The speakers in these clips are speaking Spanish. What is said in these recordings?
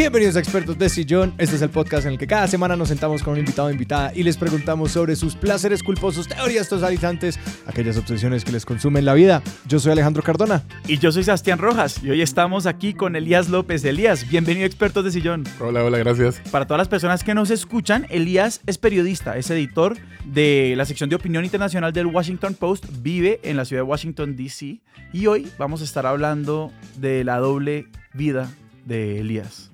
Bienvenidos a Expertos de Sillón. Este es el podcast en el que cada semana nos sentamos con un invitado o invitada y les preguntamos sobre sus placeres culposos, teorías totalizantes, aquellas obsesiones que les consumen la vida. Yo soy Alejandro Cardona. Y yo soy Sebastián Rojas y hoy estamos aquí con Elías López. Elías, bienvenido a Expertos de Sillón. Hola, hola, gracias. Para todas las personas que nos escuchan, Elías es periodista, es editor de la sección de opinión internacional del Washington Post, vive en la ciudad de Washington, D.C. Y hoy vamos a estar hablando de la doble vida de Elías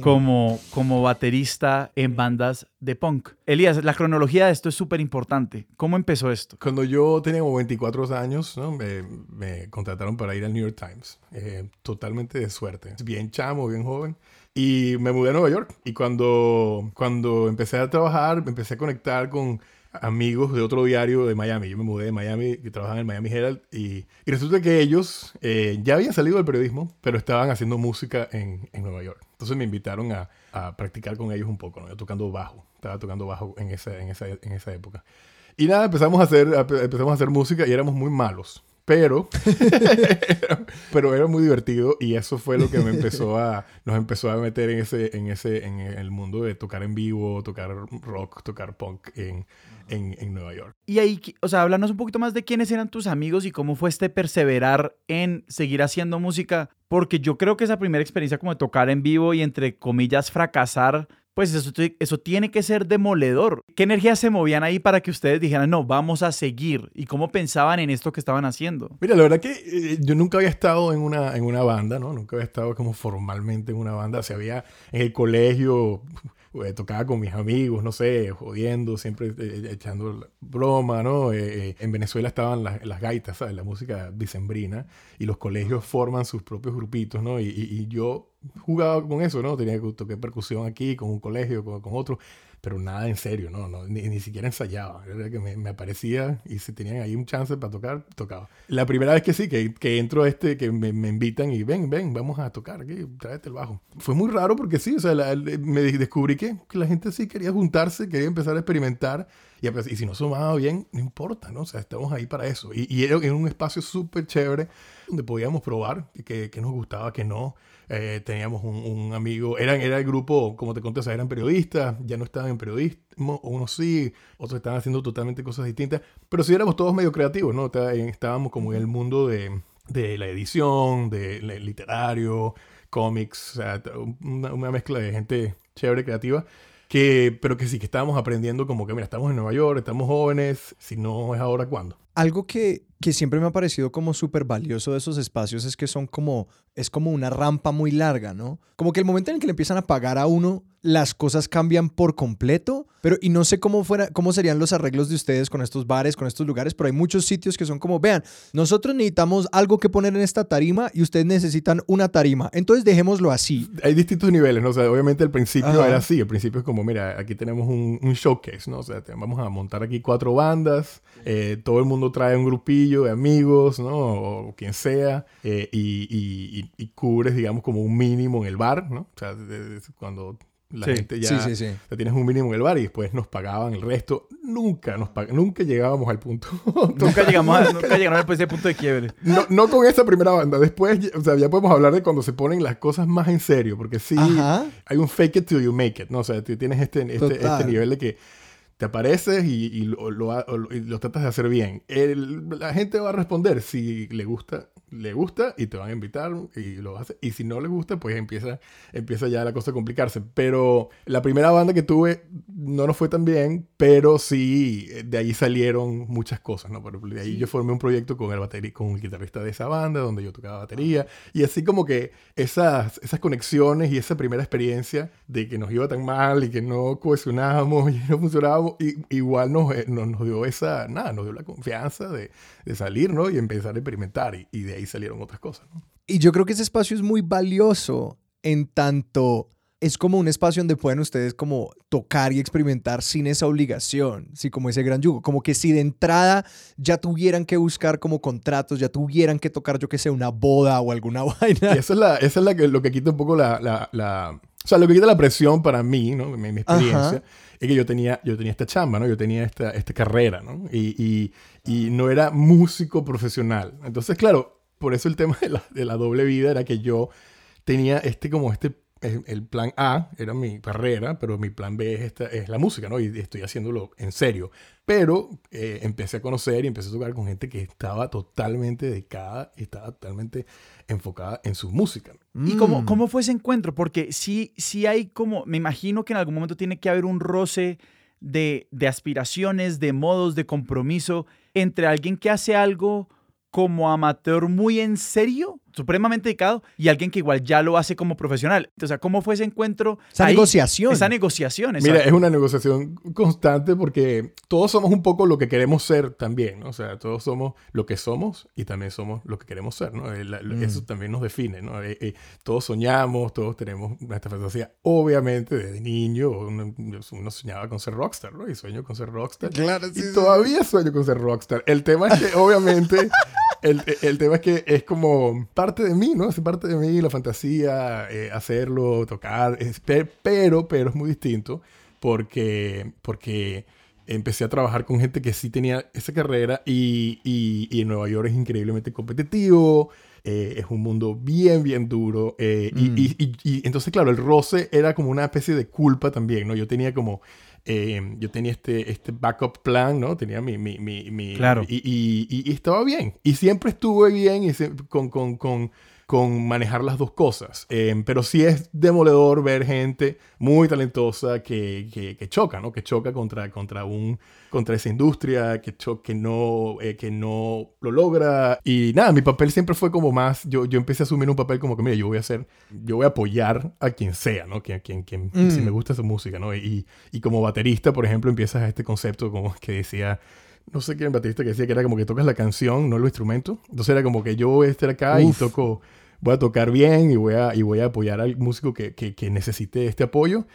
como, como baterista en bandas de punk. Elías, la cronología de esto es súper importante. ¿Cómo empezó esto? Cuando yo tenía como 24 años, me, me, contrataron para ir al New York Times. Eh, totalmente de suerte. Bien chamo, bien joven. Y me mudé a Nueva York. Y cuando, cuando empecé a trabajar, empecé a conectar con amigos de otro diario de Miami. Yo me mudé de Miami, que trabajaban en el Miami Herald, y, y resulta que ellos eh, ya habían salido del periodismo, pero estaban haciendo música en, en Nueva York. Entonces me invitaron a, a, practicar con ellos un poco, ¿no? Yo tocando bajo, estaba tocando bajo en esa, en esa, en esa época. Y nada, empezamos a, hacer, empezamos a hacer música y éramos muy malos. Pero, pero era muy divertido y eso fue lo que me empezó a, nos empezó a meter en ese, en ese, en el mundo de tocar en vivo, tocar rock, tocar punk en, en, en, Nueva York. Y ahí, o sea, háblanos un poquito más de quiénes eran tus amigos y cómo fue este perseverar en seguir haciendo música, porque yo creo que esa primera experiencia como de tocar en vivo y entre comillas fracasar, pues eso, eso tiene que ser demoledor. ¿Qué energías se movían ahí para que ustedes dijeran, no, vamos a seguir? ¿Y cómo pensaban en esto que estaban haciendo? Mira, la verdad que eh, yo nunca había estado en una, en una banda, ¿no? Nunca había estado como formalmente en una banda. O sea, había en el colegio tocaba con mis amigos, no sé, jodiendo, siempre eh, echando broma, ¿no? Eh, en Venezuela estaban las, las, gaitas, ¿sabes? La música dicembrina y los colegios forman sus propios grupitos, ¿no? Y, y, y yo jugaba con eso, ¿no? Tenía que tocar percusión aquí, con un colegio, con, con otro pero nada en serio, no, no ni, ni, siquiera ensayaba. Era que me, me, aparecía y si tenían ahí un chance para tocar, tocaba. La primera vez que sí, que, que entro a este, que me, me, invitan y ven, ven, vamos a tocar aquí, tráete el bajo. Fue muy raro porque sí, o sea, la, me descubrí que, que, la gente sí quería juntarse, quería empezar a experimentar y, y si no sumaba bien, no importa, ¿no? O sea, estamos ahí para eso. Y, y era en un espacio súper chévere donde podíamos probar que, que nos gustaba, que no. Eh, teníamos un, amigo, eran, era el grupo, como te conté, eran periodistas, ya no estaban en periodismo, unos sí, otros estaban haciendo totalmente cosas distintas, pero sí éramos todos medio creativos, ¿no? Estábamos como en el mundo de, de la edición, de, literario, cómics, o una, una mezcla de gente chévere, creativa. Que, pero que sí, que estábamos aprendiendo como que, mira, estamos en Nueva York, estamos jóvenes, si no es ahora, ¿cuándo? Algo que, que siempre me ha parecido como súper valioso de esos espacios es que son como, es como una rampa muy larga, ¿no? Como que el momento en el que le empiezan a pagar a uno, las cosas cambian por completo, pero y no sé cómo, fuera, cómo serían los arreglos de ustedes con estos bares, con estos lugares, pero hay muchos sitios que son como, vean, nosotros necesitamos algo que poner en esta tarima y ustedes necesitan una tarima, entonces dejémoslo así. Hay distintos niveles, ¿no? O sea, obviamente al principio Ajá. era así, al principio es como, mira, aquí tenemos un, un showcase, ¿no? O sea, vamos a montar aquí cuatro bandas, eh, todo el mundo trae un grupillo de amigos, ¿no? O quien sea, eh, y, y, y, cubres, digamos, como un mínimo en el bar, ¿no? O sea, cuando la sí, gente ya sí, sí, sí. Sea, tienes un mínimo en el bar y después nos pagaban el resto. Nunca nos pag nunca llegábamos al punto. nunca llegamos a, nunca llegaron a ese punto de quiebre. No, no con esa primera banda. Después, o sea, ya podemos hablar de cuando se ponen las cosas más en serio, porque sí Ajá. hay un fake it till you make it, ¿no? O sea, tú tienes este, este, este nivel de que te apareces y, y, lo, lo, y, lo, tratas de hacer bien. El, la gente va a responder si le gusta le gusta y te van a invitar y lo hace. Y si no le gusta, pues empieza, empieza ya la cosa a complicarse. Pero la primera banda que tuve no nos fue tan bien, pero sí, de ahí salieron muchas cosas, ¿no? Ejemplo, de ahí sí. yo formé un proyecto con el, batería, con el guitarrista de esa banda, donde yo tocaba batería. Y así como que esas, esas conexiones y esa primera experiencia de que nos iba tan mal y que no cohesionábamos y no funcionábamos, y, igual nos, nos, nos, dio esa, nada, nos dio la confianza de, de salir, ¿no? Y empezar a experimentar. Y, y de ahí salieron otras cosas. ¿no? Y yo creo que ese espacio es muy valioso en tanto es como un espacio donde pueden ustedes como tocar y experimentar sin esa obligación, sí, como ese gran yugo, como que si de entrada ya tuvieran que buscar como contratos, ya tuvieran que tocar, yo que sé, una boda o alguna vaina. Y esa es, la, esa es la que, lo que quita un poco la, la, la, o sea, lo que quita la presión para mí, ¿no? Mi, mi experiencia, Ajá. es que yo tenía, yo tenía esta chamba, ¿no? Yo tenía esta, esta carrera, ¿no? Y, y, y no era músico profesional. Entonces, claro, por eso el tema de la, de la doble vida era que yo tenía este como este el plan A era mi carrera, pero mi plan B es, esta, es la música, ¿no? Y estoy haciéndolo en serio. Pero eh, empecé a conocer y empecé a tocar con gente que estaba totalmente dedicada y estaba totalmente enfocada en su música. ¿Y cómo, Mm. cómo fue ese encuentro? Porque sí, sí hay como, me imagino que en algún momento tiene que haber un roce de, de aspiraciones, de modos, de compromiso entre alguien que hace algo como amateur muy en serio, supremamente dedicado, y alguien que igual ya lo hace como profesional. O sea, ¿cómo fue ese encuentro? Esa ahí? negociación. Esa negociación. Mira, es una negociación constante porque todos somos un poco lo que queremos ser también, ¿no? O sea, todos somos lo que somos y también somos lo que queremos ser, ¿no? Eh, la- Mm. Eso también nos define, ¿no? Eh, eh, todos soñamos, todos tenemos nuestra fantasía. Obviamente, desde niño uno, uno soñaba con ser rockstar, ¿no? Y sueño con ser rockstar. Claro, Y todavía sueño con ser rockstar. El tema es que, obviamente, el, el tema es que es como parte de mí, ¿no? Es parte de mí, la fantasía, eh, hacerlo, tocar. es- pe- pero, pero es muy distinto porque, porque empecé a trabajar con gente que sí tenía esa carrera y, y, y en Nueva York es increíblemente competitivo. eh, es un mundo bien, bien duro. eh, y- Mm. y- y entonces, claro, el roce era como una especie de culpa también, ¿no? Yo tenía como eh, yo tenía este, este backup plan, ¿no? Tenía mi... mi, mi, mi- Claro. Y, y- y- y estaba bien. Y siempre estuve bien y se- con, con, con, con manejar las dos cosas. Eh, pero sí es demoledor ver gente muy talentosa que, que, que choca, ¿no? Que choca contra, contra, un, contra esa industria, que, cho- que, no, eh, que no lo logra. Y nada, mi papel siempre fue como más... Yo, yo empecé a asumir un papel como que, mira, yo voy a hacer... Yo voy a apoyar a quien sea, ¿no? Quien, quien, quien, Mm. Si me gusta esa música, ¿no? Y, y como baterista, por ejemplo, empiezas a este concepto como que decía no sé quién baterista que decía que era como que tocas la canción, no los instrumentos. Entonces era como que yo voy a estar acá y toco, voy a tocar bien y voy a, y voy a apoyar al músico que, que, que necesite este apoyo.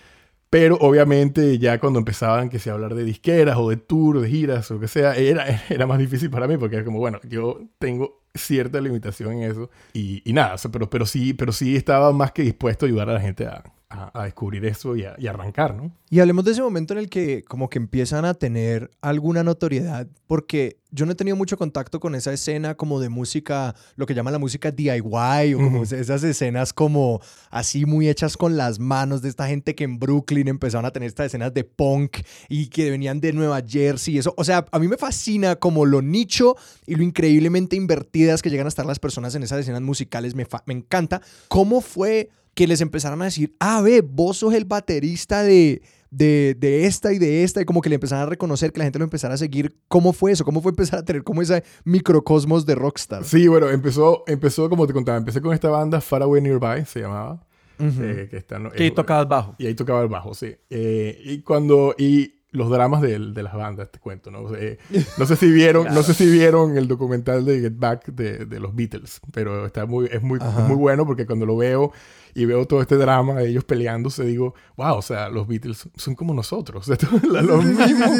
Pero obviamente ya cuando empezaban que se hablar de disqueras o de tour, de giras o lo que sea, era, era más difícil para mí porque era como, bueno, yo tengo cierta limitación en eso y, y nada, o sea, pero, pero, sí, pero sí estaba más que dispuesto a ayudar a la gente a, a, a descubrir eso y a, y arrancar, ¿no? Y hablemos de ese momento en el que como que empiezan a tener alguna notoriedad, porque yo no he tenido mucho contacto con esa escena como de música, lo que llaman la música DIY, o como Ujú. esas escenas como así muy hechas con las manos de esta gente que en Brooklyn empezaron a tener estas escenas de punk y que venían de Nueva Jersey, y eso, o sea, a mí me fascina como lo nicho y lo increíblemente invertidas que llegan a estar las personas en esas escenas musicales, me, me encanta. ¿Cómo fue que les empezaron a decir, ah, ve, vos sos el baterista de, de, de esta y de esta, y como que le empezaron a reconocer, que la gente lo empezara a seguir. ¿Cómo fue eso? ¿Cómo fue empezar a tener como ese microcosmos de rockstar? Sí, bueno, empezó, empezó como te contaba, empecé con esta banda Far Away Nearby, se llamaba. Ujú. eh, que está, no- Que eh, tocabas bajo. Y ahí tocaba el bajo, sí. Eh, y cuando... Y los dramas de, de las bandas, te cuento, ¿no? Eh, no sé si vieron, no sé si vieron el documental de Get Back de, de los Beatles, pero está muy, es muy, Ajá. muy bueno porque cuando lo veo y veo todo este drama de ellos peleándose, digo, wow, o sea, los Beatles son como nosotros, los mismos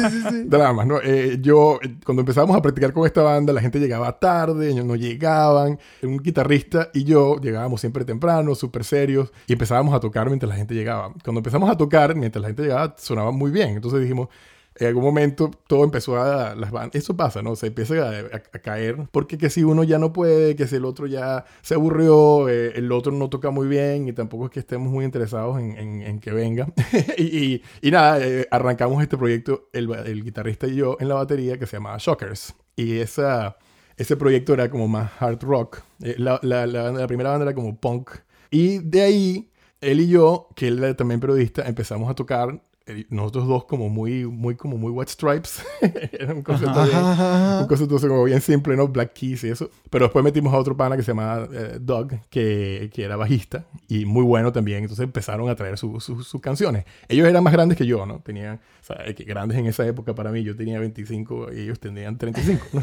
dramas, ¿no? Eh, yo, eh, cuando empezamos a practicar con esta banda, la gente llegaba tarde, ellos no llegaban, un guitarrista y yo llegábamos siempre temprano, súper serios, y empezábamos a tocar mientras la gente llegaba. Cuando empezamos a tocar, mientras la gente llegaba, sonaba muy bien, entonces dijimos, en algún momento todo empezó a las eso pasa no se empieza a, a- a caer porque que si uno ya no puede que si el otro ya se aburrió eh, el otro no toca muy bien y tampoco es que estemos muy interesados en, en- en que venga. Y, y- y nada eh, arrancamos este proyecto el, el guitarrista y yo en la batería que se llamaba Shockers. Y esa ese proyecto era como más hard rock. Eh, la, la- la- la primera banda era como punk. Y de ahí él y yo que él era también periodista empezamos a tocar nosotros dos como muy, muy, como muy White Stripes. Era un concepto, bien, un concepto así como bien simple, ¿no? Black Keys y eso. Pero después metimos a otro pana que se llamaba eh, Doug, que, que era bajista y muy bueno también. Entonces empezaron a traer su- su- sus canciones. Ellos eran más grandes que yo, ¿no? Tenían, o sea, eh, que grandes en esa época para mí. Yo tenía 25 y ellos tenían 35, ¿no?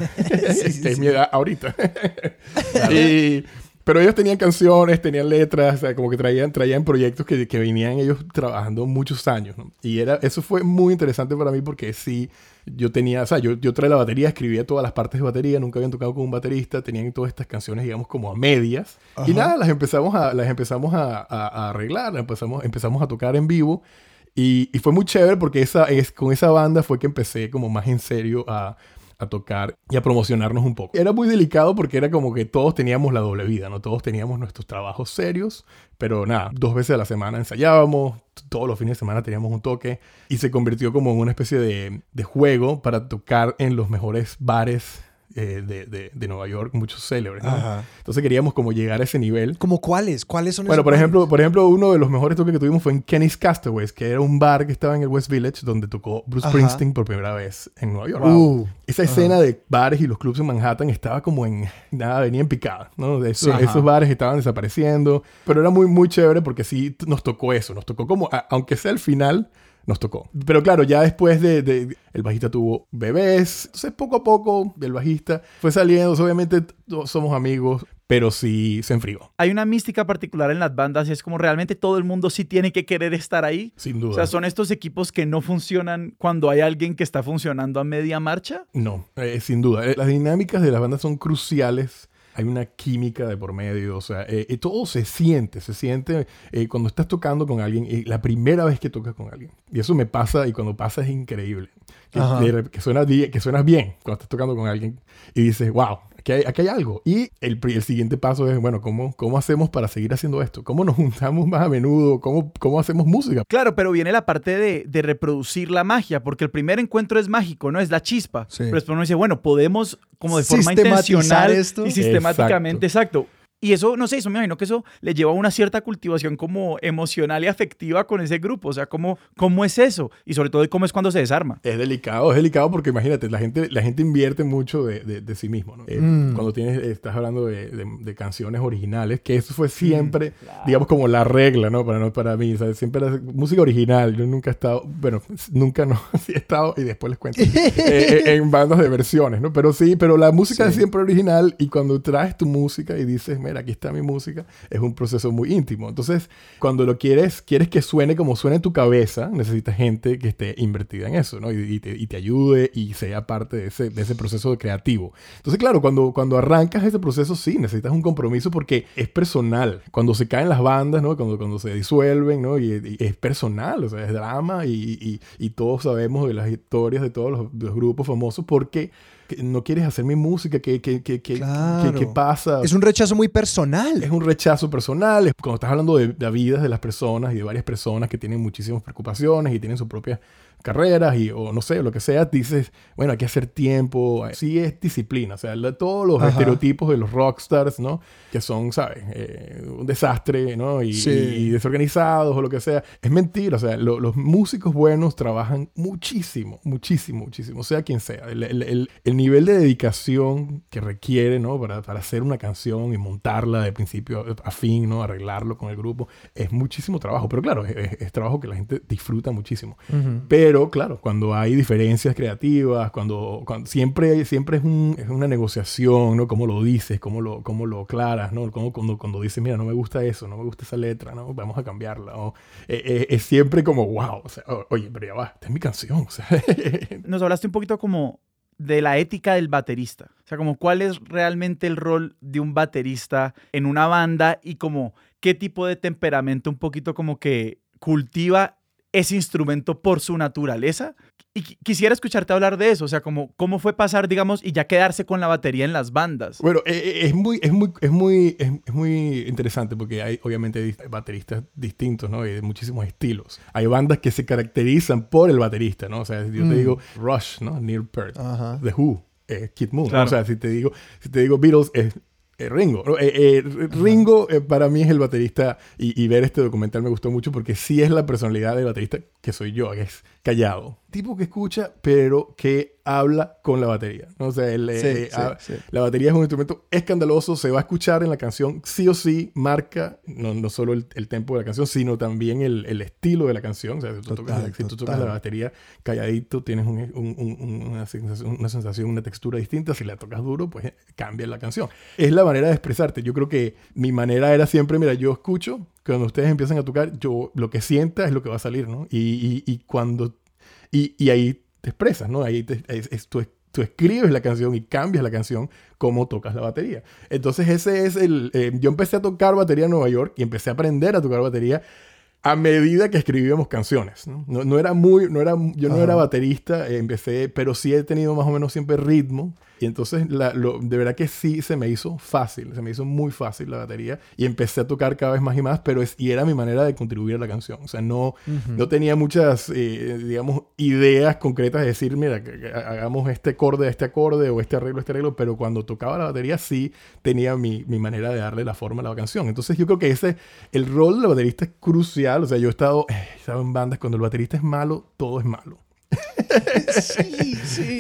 sí, que es sí. mi edad ahorita. y, pero ellos tenían canciones, tenían letras, o sea, como que traían, traían proyectos que, que venían ellos trabajando muchos años, ¿no? Y era, eso fue muy interesante para mí porque sí, yo tenía, o sea, yo, yo traía la batería, escribía todas las partes de batería, nunca habían tocado con un baterista, tenían todas estas canciones, digamos, como a medias. Y nada, las empezamos a, las empezamos a, a- a arreglar, las empezamos, empezamos a tocar en vivo. Y, y fue muy chévere porque esa, es, con esa banda fue que empecé como más en serio a, a tocar y a promocionarnos un poco. Era muy delicado porque era como que todos teníamos la doble vida, ¿no? Todos teníamos nuestros trabajos serios, pero nada, dos veces a la semana ensayábamos, todos los fines de semana teníamos un toque y se convirtió como en una especie de, de juego para tocar en los mejores bares eh, de, de, de, Nueva York, muchos célebres. ¿no? Entonces queríamos como llegar a ese nivel. ¿Como cuáles? ¿Cuáles son Bueno, por ejemplo, por ejemplo, uno de los mejores toques que tuvimos fue en Kenny's Castaways, que era un bar que estaba en el West Village donde tocó Bruce Ajá. Springsteen por primera vez en Nueva York. Uh, Esa escena de bares y los clubs en Manhattan estaba como en... Nada, venía en picada, ¿no? De eso, esos bares estaban desapareciendo. Pero era muy, muy chévere porque sí nos tocó eso. Nos tocó como, a, aunque sea el final nos tocó. Pero claro, ya después de, de, el bajista tuvo bebés, entonces poco a poco el bajista fue saliendo, obviamente todos somos amigos, pero sí se enfrió. Hay una mística particular en las bandas y es como realmente todo el mundo sí tiene que querer estar ahí. Sin duda. O sea, son estos equipos que no funcionan cuando hay alguien que está funcionando a media marcha. No, eh, sin duda. Las dinámicas de las bandas son cruciales hay una química de por medio, o sea, eh, eh, todo se siente, se siente eh, cuando estás tocando con alguien, la primera vez que tocas con alguien. Y eso me pasa, y cuando pasa es increíble. Que, que, suena, que suenas bien cuando estás tocando con alguien y dices, wow, aquí hay, aquí hay algo. Y el, el, siguiente paso es, bueno, ¿cómo, ¿cómo hacemos para seguir haciendo esto? ¿Cómo nos juntamos más a menudo? ¿Cómo, cómo hacemos música? Claro, pero viene la parte de, de reproducir la magia, porque el primer encuentro es mágico, ¿no? Es la chispa. Sí. Pero después uno dice, bueno, podemos como de forma intencional esto. y sistemáticamente, exacto. exacto. Y eso, no sé, eso me imagino que eso le lleva a una cierta cultivación como emocional y afectiva con ese grupo. O sea, ¿cómo, cómo es eso? Y sobre todo, ¿cómo es cuando se desarma? Es delicado, es delicado porque imagínate, la gente, la gente invierte mucho de, de, de sí mismo. ¿no? Eh, mm. Cuando tienes, estás hablando de, de, canciones originales, que eso fue siempre, mm, claro. digamos, como la regla, ¿no? Para, no, para mí, ¿sabes? Siempre la música original. Yo nunca he estado, bueno, nunca no, sí he estado, y después les cuento, eh, en bandas de versiones, ¿no? Pero sí, pero la música sí. es siempre original y cuando traes tu música y dices, mira, aquí está mi música, es un proceso muy íntimo. Entonces, cuando lo quieres, quieres que suene como suena en tu cabeza, necesitas gente que esté invertida en eso, ¿no? Y, y, te, y te, ayude y sea parte de ese, de ese, proceso creativo. Entonces, claro, cuando, cuando arrancas ese proceso, sí, necesitas un compromiso porque es personal. Cuando se caen las bandas, ¿no? Cuando, cuando se disuelven, ¿no? Y, y es personal, o sea, es drama y, todos sabemos de las historias de todos los, los grupos famosos porque no quieres hacer mi música, ¿qué, qué, qué, claro. qué, pasa? Es un rechazo muy personal. Es un rechazo personal. Cuando estás hablando de las vidas de las personas y de varias personas que tienen muchísimas preocupaciones y tienen su propia carreras y, o no sé, lo que sea, dices, bueno, hay que hacer tiempo. Sí es disciplina. O sea, todos los Ajá. estereotipos de los rockstars, ¿no? Que son, ¿sabes? Eh, un desastre, ¿no? Y, sí. y, desorganizados o lo que sea. Es mentira. O sea, lo, los músicos buenos trabajan muchísimo, muchísimo, muchísimo. Sea quien sea. El, el, el, el nivel de dedicación que requiere, ¿no? Para, para, hacer una canción y montarla de principio a fin, ¿no? Arreglarlo con el grupo. Es muchísimo trabajo. Pero claro, es, es trabajo que la gente disfruta muchísimo. Uh -huh. Pero pero claro, cuando hay diferencias creativas, cuando, cuando siempre, siempre es, un, es, una negociación, ¿no? Cómo lo dices, cómo lo, cómo lo aclaras, ¿no? Cómo, cuando, cuando dices, mira, no me gusta eso, no me gusta esa letra, ¿no? Vamos a cambiarla. ¿no? Eh, eh, es siempre como, wow, o sea, oye, pero ya va, esta es mi canción. O. Nos hablaste un poquito como de la ética del baterista. O sea, como cuál es realmente el rol de un baterista en una banda y como qué tipo de temperamento un poquito como que cultiva ese instrumento por su naturaleza. Y quisiera escucharte hablar de eso, o sea, como cómo fue pasar, digamos, y ya quedarse con la batería en las bandas. Bueno, es muy, es muy, es muy, es, muy interesante porque hay obviamente bateristas distintos, ¿no? Y de muchísimos estilos. Hay bandas que se caracterizan por el baterista, ¿no? O sea, yo mm. te digo Rush, ¿no? Neil Peart, uh -huh. The Who, eh, Kid Moon. Claro. O sea, si te digo, si te digo Beatles, es eh, Ringo. Eh, eh, Ringo eh, para mí es el baterista y, y, ver este documental me gustó mucho porque sí es la personalidad del baterista que soy yo, que es callado. Tipo que escucha, pero que habla con la batería. ¿no? O sea, el, sí, eh, sí, a, sí. la batería es un instrumento escandaloso, se va a escuchar en la canción, sí o sí, marca no, no solo el, el tempo de la canción, sino también el, el, estilo de la canción. O sea, si tú, total, tocas, si tú tocas, la batería calladito, tienes un, un, un, una, sensación, una sensación, una textura distinta. Si la tocas duro, pues cambia la canción. Es la manera de expresarte. Yo creo que mi manera era siempre, mira, yo escucho, cuando ustedes empiezan a tocar, yo lo que sienta es lo que va a salir, ¿no? Y, y, y cuando... Y, y, ahí te expresas, ¿no? Ahí te, es, es, tú, tú, escribes la canción y cambias la canción como tocas la batería. Entonces ese es el... Eh, yo empecé a tocar batería en Nueva York y empecé a aprender a tocar batería a medida que escribíamos canciones. No, no, no era muy, no era, yo no Ajá. era baterista, eh, empecé, pero sí he tenido más o menos siempre ritmo. Y entonces, la- lo- de verdad que sí se me hizo fácil, se me hizo muy fácil la batería. Y empecé a tocar cada vez más y más, pero es, y era mi manera de contribuir a la canción. O sea, no, no tenía muchas, eh, digamos, ideas concretas de decir, mira, que- que hagamos este acorde a este acorde o este arreglo este arreglo, pero cuando tocaba la batería sí tenía mi, mi manera de darle la forma a la canción. Entonces yo creo que ese, el rol del baterista es crucial. O sea, yo he estado, eh, he estado en bandas, cuando el baterista es malo, todo es malo. Sí, sí.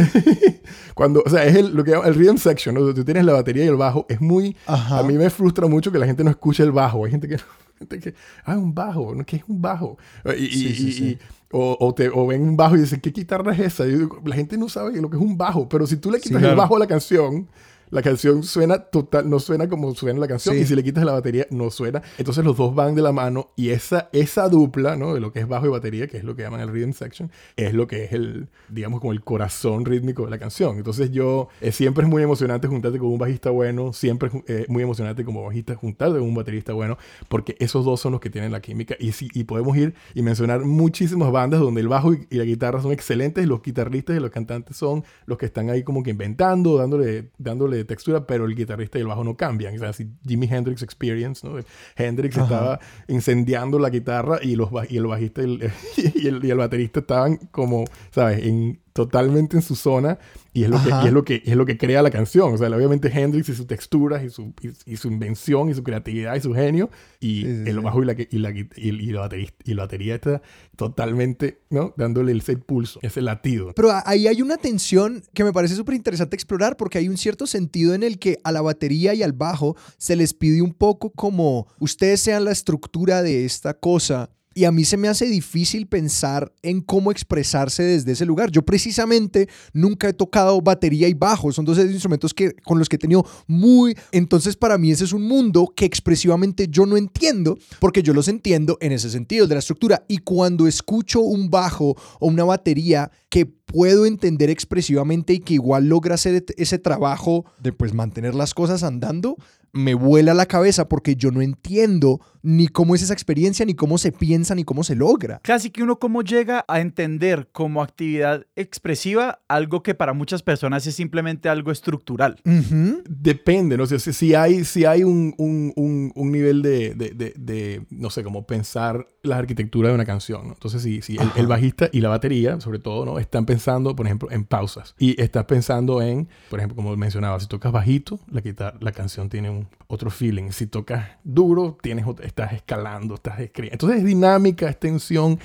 Cuando, o sea, es el, lo que llaman el rhythm section, ¿no? Tú tienes la batería y el bajo. Es muy... Ajá. A mí me frustra mucho que la gente no escuche el bajo. Hay gente que... gente que ah, un bajo. ¿no? ¿Qué es un bajo? Y, y- Sí, sí, y- sí. o, o, te, o ven un bajo y dicen, ¿qué guitarra es esa? Yo digo, la gente no sabe lo que es un bajo. Pero si tú le Sí, quitas el claro. bajo a la canción... La canción suena total, no suena como suena la canción Sí. y si le quitas la batería no suena. Entonces los dos van de la mano y esa, esa dupla, ¿no? De lo que es bajo y batería, que es lo que llaman el rhythm section, es lo que es el, digamos, como el corazón rítmico de la canción. Entonces yo, eh, siempre es muy emocionante juntarte con un bajista bueno, siempre es eh, muy emocionante como bajista juntarte con un baterista bueno, porque esos dos son los que tienen la química. Y, sí, y podemos ir y mencionar muchísimas bandas donde el bajo y, y la guitarra son excelentes los guitarristas y los cantantes son los que están ahí como que inventando, dándole, dándole textura, pero el guitarrista y el bajo no cambian. O sea, si Jimi Hendrix Experience, ¿no? Hendrix Ajá. estaba incendiando la guitarra y, los, y el bajista y el, y el, y el baterista estaban como, ¿sabes? En, totalmente en su zona y es lo, que, y es lo que es lo que crea la canción. O sea, obviamente Hendrix y sus texturas y su, y, y su invención y su creatividad y su genio y Sí, sí, el sí. bajo y la, y la, y, la batería, y la batería está totalmente, ¿no? Dándole el set pulso, ese latido. Pero a- ahí hay una tensión que me parece súper interesante explorar porque hay un cierto sentido en el que a la batería y al bajo se les pide un poco como ustedes sean la estructura de esta cosa. Y a mí se me hace difícil pensar en cómo expresarse desde ese lugar. Yo precisamente nunca he tocado batería y bajo. Son dos instrumentos que, con los que he tenido muy... Entonces para mí ese es un mundo que expresivamente yo no entiendo porque yo los entiendo en ese sentido, de la estructura. Y cuando escucho un bajo o una batería que puedo entender expresivamente y que igual logra hacer ese trabajo de pues mantener las cosas andando, me vuela la cabeza porque yo no entiendo ni cómo es esa experiencia, ni cómo se piensa, ni cómo se logra. Casi que uno cómo llega a entender como actividad expresiva algo que para muchas personas es simplemente algo estructural. Ujú. Depende, ¿no? sé si, si hay, si hay un, un, un, un nivel de, de, de, de, no sé, como pensar la arquitectura de una canción, ¿no? Entonces, si, si el, el bajista y la batería, sobre todo, ¿no? Están pensando, por ejemplo, en pausas. Y estás pensando en, por ejemplo, como mencionaba, si tocas bajito, la, guitarra, la canción tiene un, otro feeling. Si tocas duro, tienes, estás escalando, estás escribiendo. Entonces, es dinámica, es tensión,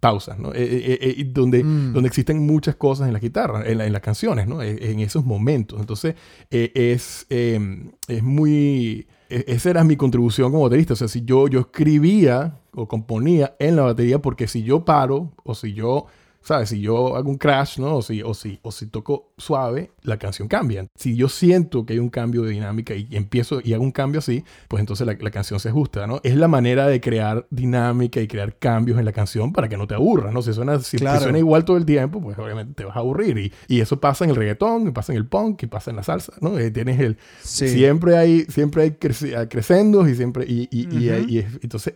pausas, ¿no? Eh, eh, eh, donde, Mm. donde existen muchas cosas en la guitarra, en, la- en las canciones, ¿no? Eh, En esos momentos. Entonces, eh, es, eh, es muy... e- Esa era mi contribución como baterista. O sea, si yo, yo escribía o componía en la batería, porque si yo paro o si yo, ¿sabes? Si yo hago un crash, ¿no? O si, o si, o si toco suave, la canción cambia. Si yo siento que hay un cambio de dinámica y empiezo y hago un cambio así, pues entonces la, la canción se ajusta, ¿no? Es la manera de crear dinámica y crear cambios en la canción para que no te aburras, ¿no? Si suena, si, Claro. suena igual todo el tiempo, pues obviamente te vas a aburrir. Y, y eso pasa en el reggaetón, y pasa en el punk, y pasa en la salsa, ¿no? Eh, tienes el, Sí. Siempre hay, siempre hay creci- ah, crescendos y siempre, y, y, y- Ujú. y es- entonces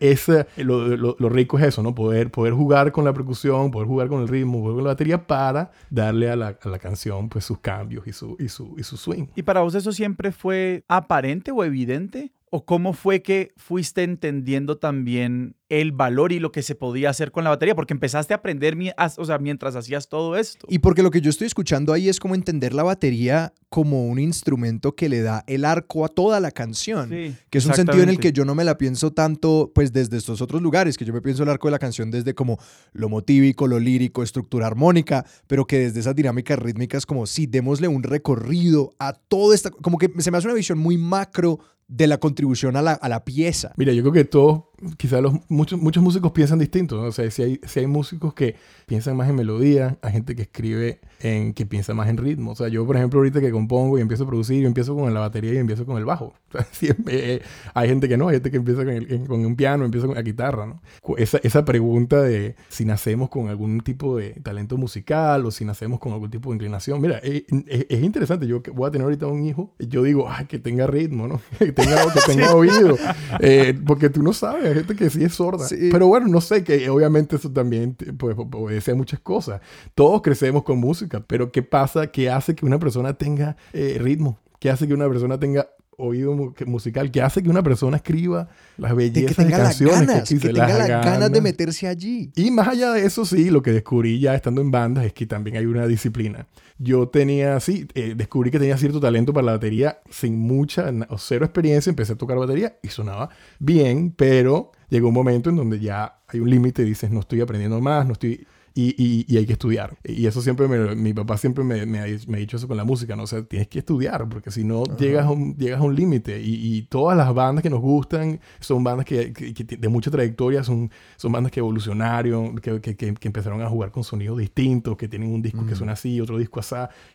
lo, lo- lo rico es eso, ¿no? Poder, poder jugar con la percusión, poder jugar con el ritmo, con la batería para darle a la, a la canción pues sus cambios y su, y su, y su swing. ¿Y para vos eso siempre fue aparente o evidente? ¿O cómo fue que fuiste entendiendo también el valor y lo que se podía hacer con la batería? Porque empezaste a aprender o sea, mientras hacías todo esto. Y porque lo que yo estoy escuchando ahí es como entender la batería como un instrumento que le da el arco a toda la canción. Sí, Que es un sentido en el que yo no me la pienso tanto, pues desde estos otros lugares, que yo me pienso el arco de la canción desde como lo motívico, lo lírico, estructura armónica, pero que desde esas dinámicas rítmicas, como si démosle un recorrido a todo esta, como que se me hace una visión muy macro de la contribución a la, a la pieza. Mira, yo creo que todos, quizás los, muchos, muchos músicos piensan distinto, ¿no? O sea, si hay, si hay músicos que piensan más en melodía, hay gente que escribe en, que piensa más en ritmo. O sea, yo, por ejemplo, ahorita que compongo y empiezo a producir, yo empiezo con la batería y empiezo con el bajo. O sea, siempre, eh, hay gente que no, hay gente que empieza con, el- con un piano, empieza con la guitarra, ¿no? Esa, esa pregunta de si nacemos con algún tipo de talento musical o si nacemos con algún tipo de inclinación. Mira, eh, es, es interesante. Yo que voy a tener ahorita un hijo, yo digo, ay, que tenga ritmo, ¿no? que tenga, que tenga oído. Eh, porque tú no sabes. Hay gente que sí es sorda. Sí. Pero bueno, no sé, que obviamente eso también pues, obedece a muchas cosas. Todos crecemos con música, pero ¿qué pasa? ¿Qué hace que una persona tenga eh, ritmo? ¿Qué hace que una persona tenga oído mu- que- musical? ¿Qué hace que una persona escriba las De bellezas que de, tenga las canciones? ganas, que, tenga las las ganas de meterse allí. Y más allá de eso, sí, lo que descubrí ya estando en bandas es que también hay una disciplina. Yo tenía, sí, eh, descubrí que tenía cierto talento para la batería sin mucha o cero experiencia. Empecé a tocar batería y sonaba bien, pero llegó un momento en donde ya hay un límite dices, no estoy aprendiendo más, no estoy... Y, y- y hay que estudiar. Y eso siempre me, mi papá siempre me, me ha, me ha dicho eso con la música, ¿no? O sea, tienes que estudiar, porque si no llegas a un, llegas a un límite. Y, y todas las bandas que nos gustan son bandas que, que- que de mucha trayectoria, son, son bandas que evolucionaron, que, que- empezaron a jugar con sonidos distintos, que tienen un disco que suena así, otro disco así.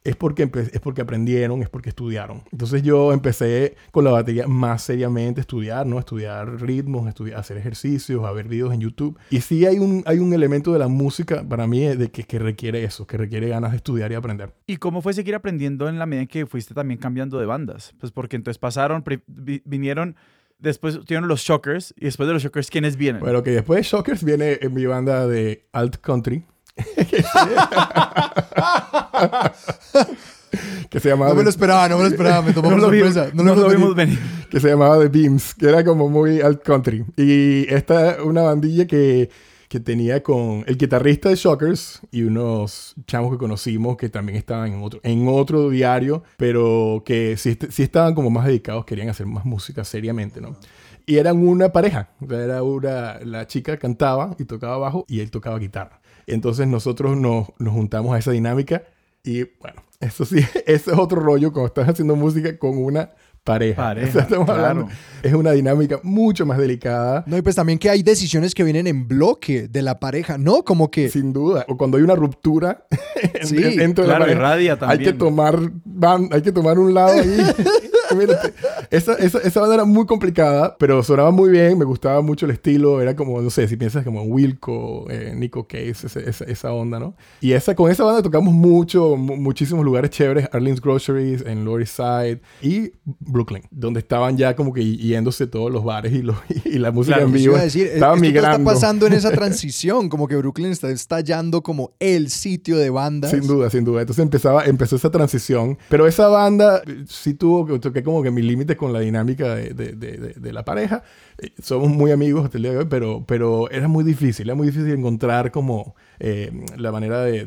Es porque, es porque aprendieron, es porque estudiaron. Entonces yo empecé con la batería más seriamente, estudiar, ¿no? Estudiar ritmos, estudiar, hacer ejercicios, a ver videos en YouTube. Y sí hay un, hay un elemento de la música para mí de que, que requiere eso, que requiere ganas de estudiar y aprender. ¿Y cómo fue seguir aprendiendo en la medida en que fuiste también cambiando de bandas? Pues porque entonces pasaron, vi- vinieron, después tuvieron los Shockers y después de los Shockers, ¿quiénes vienen? Bueno, que después de Shockers viene en mi banda de Alt Country. que se llamaba No me lo esperaba, no me lo esperaba, me tomó no por lo, vimos, sorpresa. no lo vimos venir. que se llamaba The Beams, que era como muy alt country. Y esta una bandilla que, que tenía con el guitarrista de Shockers y unos chamos que conocimos que también estaban en otro, en otro diario, pero que sí, est- sí estaban como más dedicados, querían hacer más música seriamente, ¿no? Y eran una pareja, era una, la chica cantaba y tocaba bajo y él tocaba guitarra. Entonces nosotros nos, nos juntamos a esa dinámica y bueno, eso sí, ese es otro rollo cuando estás haciendo música con una pareja. Pareja, O sea, estamos claro. hablando- es una dinámica mucho más delicada, No, y pues también que hay decisiones que vienen en bloque de la pareja, ¿no? Como que... sin duda. O cuando hay una ruptura Sí, dentro de la Claro, pareja, radia hay también. que tomar van- hay que tomar un lado ahí. Esa, esa, esa banda era muy complicada, pero sonaba muy bien, me gustaba mucho el estilo, era como, no sé, si piensas como en Wilco, eh, Nico Case, ese- esa, esa onda, ¿no? Y esa, con esa banda tocamos mucho, mu- muchísimos lugares chéveres, Arlene's Groceries, en Lower East Side y Brooklyn, donde estaban ya como que yéndose todos los bares y, los, y la música Claro, en vivo. decir, estaba esto todo está migrando. pasando en esa transición, como que Brooklyn está estallando como el sitio de bandas. Sin duda, sin duda. Entonces empezaba, empezó esa transición. Pero esa banda eh, sí tuvo que como que mi límite con la dinámica de, de- de- de- la pareja. Eh, Somos muy amigos hasta el día de hoy, pero, pero era muy difícil. Era muy difícil encontrar como eh, la manera de,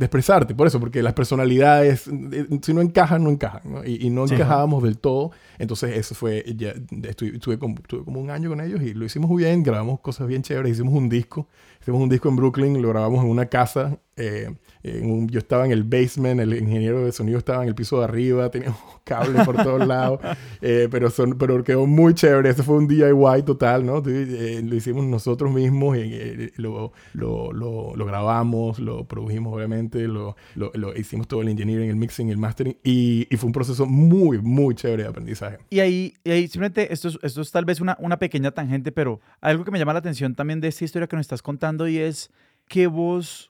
expresarte. Por eso, porque las personalidades, eh, si no encajan, no encajan. ¿no? Y, y no Sí. encajábamos del todo. Entonces eso fue, ya, estuve, estuve como, estuve como un año con ellos y lo hicimos muy bien. Grabamos cosas bien chéveres. Hicimos un disco. Hicimos un disco en Brooklyn, lo grabamos en una casa. eh, un- yo estaba en el basement, el ingeniero de sonido estaba en el piso de arriba, teníamos cables por todos lados, eh, pero, son, pero quedó muy chévere. Ese fue un DIY total, ¿no? Eh, lo hicimos nosotros mismos, eh, lo, lo, lo, lo grabamos, lo produjimos obviamente, lo, lo, lo hicimos todo el engineering, el mixing, el mastering, y, y fue un proceso muy, muy chévere de aprendizaje. Y ahí, y ahí simplemente, esto es, esto es tal vez una, una pequeña tangente, pero algo que me llama la atención también de esta historia que nos estás contando y es que vos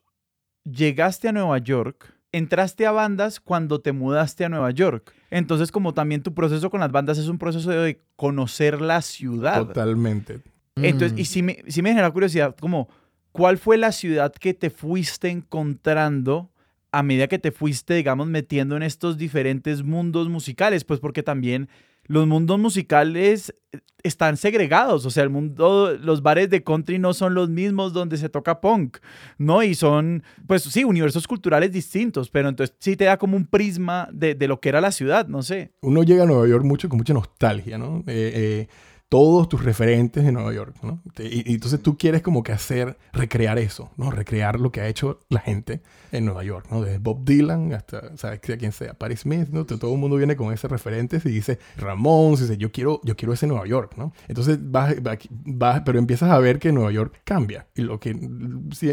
llegaste a Nueva York, entraste a bandas cuando te mudaste a Nueva York. Entonces, como también tu proceso con las bandas es un proceso de conocer la ciudad. Totalmente. Entonces, Mm. y sí me, sí me genera curiosidad, como, ¿cuál fue la ciudad que te fuiste encontrando a medida que te fuiste, digamos, metiendo en estos diferentes mundos musicales? Pues porque también los mundos musicales eh, están segregados, o sea, el mundo, los bares de country no son los mismos donde se toca punk, ¿no? Y son, pues sí, universos culturales distintos, pero entonces sí te da como un prisma de, de lo que era la ciudad, no sé. uno llega a Nueva York mucho con mucha nostalgia, ¿no? Eh, eh, todos tus referentes de Nueva York, ¿no? Y, y entonces tú quieres como que hacer, recrear eso, ¿no? Recrear lo que ha hecho la gente en Nueva York, ¿no? Desde Bob Dylan hasta, ¿sabes? Sea quien sea, Paris Smith, ¿no? Todo el mundo viene con ese referente y dice Ramón, y dice, yo quiero, yo quiero ese Nueva York, ¿no? Entonces vas, vas- pero empiezas a ver que Nueva York cambia. Y lo que,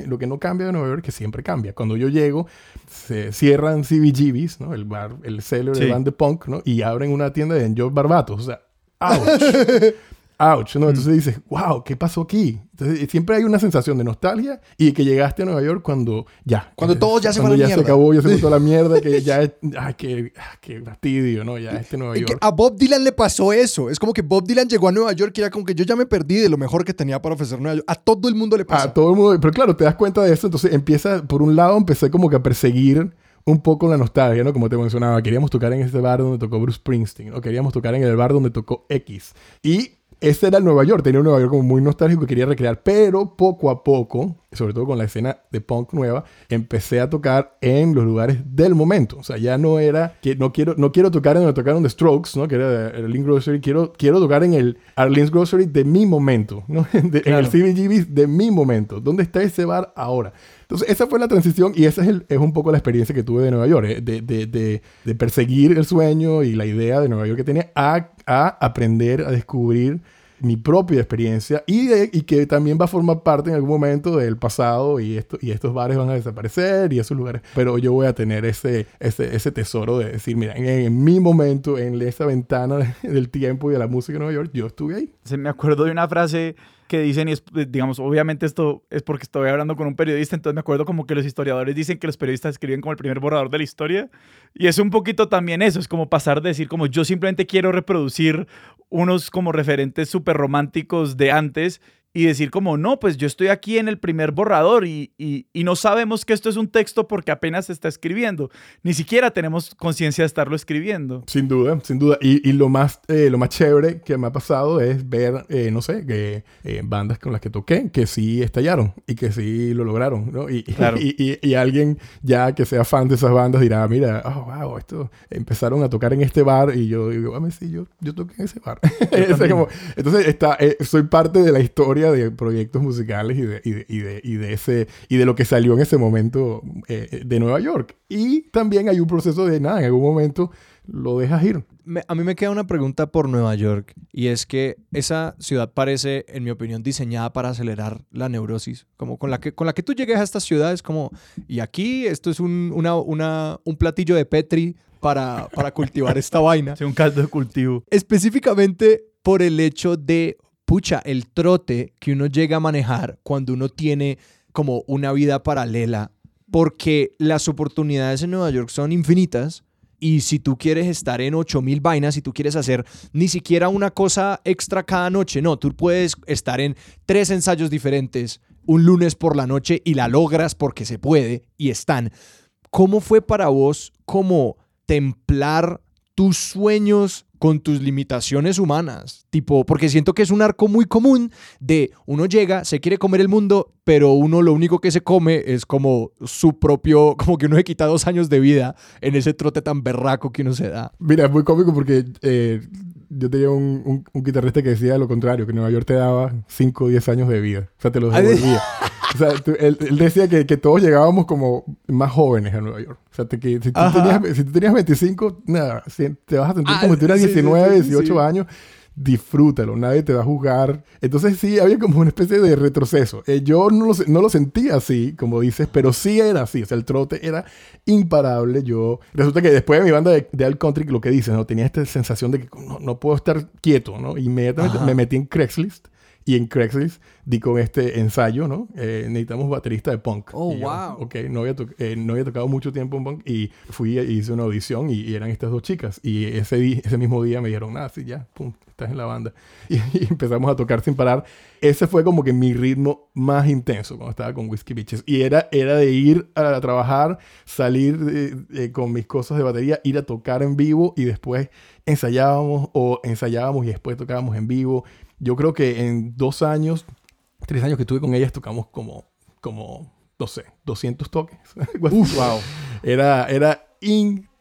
lo que no cambia de Nueva York es que siempre cambia. Cuando yo llego, se cierran CBGBs, ¿no? El bar, el seller Sí. band de punk, ¿no? Y abren una tienda de Enjoy Barbatos. O sea, ¡ouch! ouch, ¿no? Entonces dices, wow, ¿qué pasó aquí? Entonces siempre hay una sensación de nostalgia y que llegaste a Nueva York cuando ya. Cuando todo ya se fue a cuando la ya mierda. se acabó, ya se fue la mierda, que ya es, ay, qué, ah, qué fastidio, ¿no? Ya este Nueva York. a Bob Dylan le pasó eso. Es como que Bob Dylan llegó a Nueva York y era como que yo ya me perdí de lo mejor que tenía para ofrecer Nueva York. A todo el mundo le pasó. A todo el mundo, pero claro, te das cuenta de eso, entonces empieza, por un lado, empecé como que a perseguir un poco la nostalgia, ¿no? Como te mencionaba, queríamos tocar en este bar donde tocó Bruce Springsteen, o queríamos tocar en el bar donde tocó X. Y ese era el Nueva York, tenía un Nueva York como muy nostálgico que quería recrear, pero poco a poco, sobre todo con la escena de punk nueva, empecé a tocar en los lugares del momento. O sea, ya no era que no quiero, no quiero tocar en donde tocaron The Strokes, ¿no? Que era el Arlene's Grocery, quiero, quiero tocar en el Arlene's Grocery de mi momento, ¿no? De- En el Claro. CBGB de mi momento. ¿Dónde está ese bar ahora? Entonces, esa fue la transición y esa es, el- es un poco la experiencia que tuve de Nueva York, ¿eh? de, de- de- de perseguir el sueño y la idea de Nueva York que tenía a, a aprender a descubrir mi propia experiencia y, de- y que también va a formar parte en algún momento del pasado y, esto, y estos bares van a desaparecer y esos lugares, pero yo voy a tener ese, ese, ese tesoro de decir, mira, en, en mi momento, en esa ventana de- del tiempo y de la música de Nueva York, yo estuve ahí. Se me acuerdo de una frase que dicen, y es, eh, digamos, obviamente esto es porque estoy hablando con un periodista, entonces me acuerdo como que los historiadores dicen que los periodistas escriben como el primer borrador de la historia, y es un poquito también eso, es como pasar de decir como yo simplemente quiero reproducir unos como referentes súper románticos de antes y decir como no, pues yo estoy aquí en el primer borrador y, y, y no sabemos que esto es un texto porque apenas se está escribiendo, ni siquiera tenemos conciencia de estarlo escribiendo. Sin duda, sin duda. Y, y lo, más, eh, lo más chévere que me ha pasado es ver, eh, no sé, que eh, bandas con las que toqué que sí estallaron y que sí lo lograron, ¿no? Y, Claro. y, alguien ya que sea fan de esas bandas dirá, mira, oh, wow, esto empezaron a tocar en este bar y yo digo, ah, sí, yo, yo toqué en ese bar. Como- entonces, está, eh, soy parte de la historia de proyectos musicales y de, y de, y de, y de ese, y de lo que salió en ese momento eh, de Nueva York. Y también hay un proceso de, nada, en algún momento lo dejas ir. Me- a mí me queda una pregunta por Nueva York y es que esa ciudad parece, en mi opinión, diseñada para acelerar la neurosis. Como con la que, con la que tú llegues a esta ciudad es como, y aquí esto es un, una, una- un platillo de Petri para, para cultivar esta vaina. Es un caldo de cultivo. Específicamente por el hecho de, pucha, el trote que uno llega a manejar cuando uno tiene como una vida paralela, porque las oportunidades en Nueva York son infinitas. Y si tú quieres estar en 8000 vainas, si tú quieres hacer ni siquiera una cosa extra cada noche, no, tú puedes estar en tres ensayos diferentes un lunes por la noche y la logras porque se puede y están. ¿Cómo fue para vos como templar tus sueños con tus limitaciones humanas? Tipo, porque siento que es un arco muy común de uno llega, se quiere comer el mundo, pero uno lo único que se come es como su propio, como que uno se quita dos años de vida en ese trote tan berraco que uno se da. Mira, es muy cómico porque eh, yo tenía un, un- un guitarrista que decía lo contrario, que Nueva York te daba 5 o 10 años de vida. O sea, te los Ah, de- devolvía. O sea, tú- él, él decía que, que todos llegábamos como más jóvenes a Nueva York. O sea, te- que si, tú tenías, si tú tenías 25, nada, si- te vas a sentir Ah, como si tuvieras sí, sí, 19, sí, sí, 18 sí. años. Disfrútalo, nadie te va a juzgar. Entonces sí, había como una especie de retroceso. Eh, yo no lo, no lo sentía así, como dices, pero sí era así. O sea, el trote era imparable. Yo resulta que después de mi banda de, de Al Country, lo que dices, ¿no? Tenía esta sensación de que no, no puedo estar quieto, ¿no? Inmediatamente Ajá. me metí en Craigslist y en Craigslist di con este ensayo, ¿no? Eh, necesitamos baterista de punk. Oh, Y yo, wow. Ok, no había, eh, no había tocado mucho tiempo en punk y fui e hice una audición y, y eran estas dos chicas. Y ese, ese mismo día me dijeron, ah, sí, ya, pum, estás en la banda. Y, y empezamos a tocar sin parar. Ese fue como que mi ritmo más intenso cuando estaba con Whiskey Bitches. Y era, era de ir a trabajar, salir eh, con mis cosas de batería, ir a tocar en vivo y después ensayábamos o ensayábamos y después tocábamos en vivo. Yo creo que en dos años, tres años que estuve con ellas, tocamos como, como no sé, 200 toques. Wow. Era, era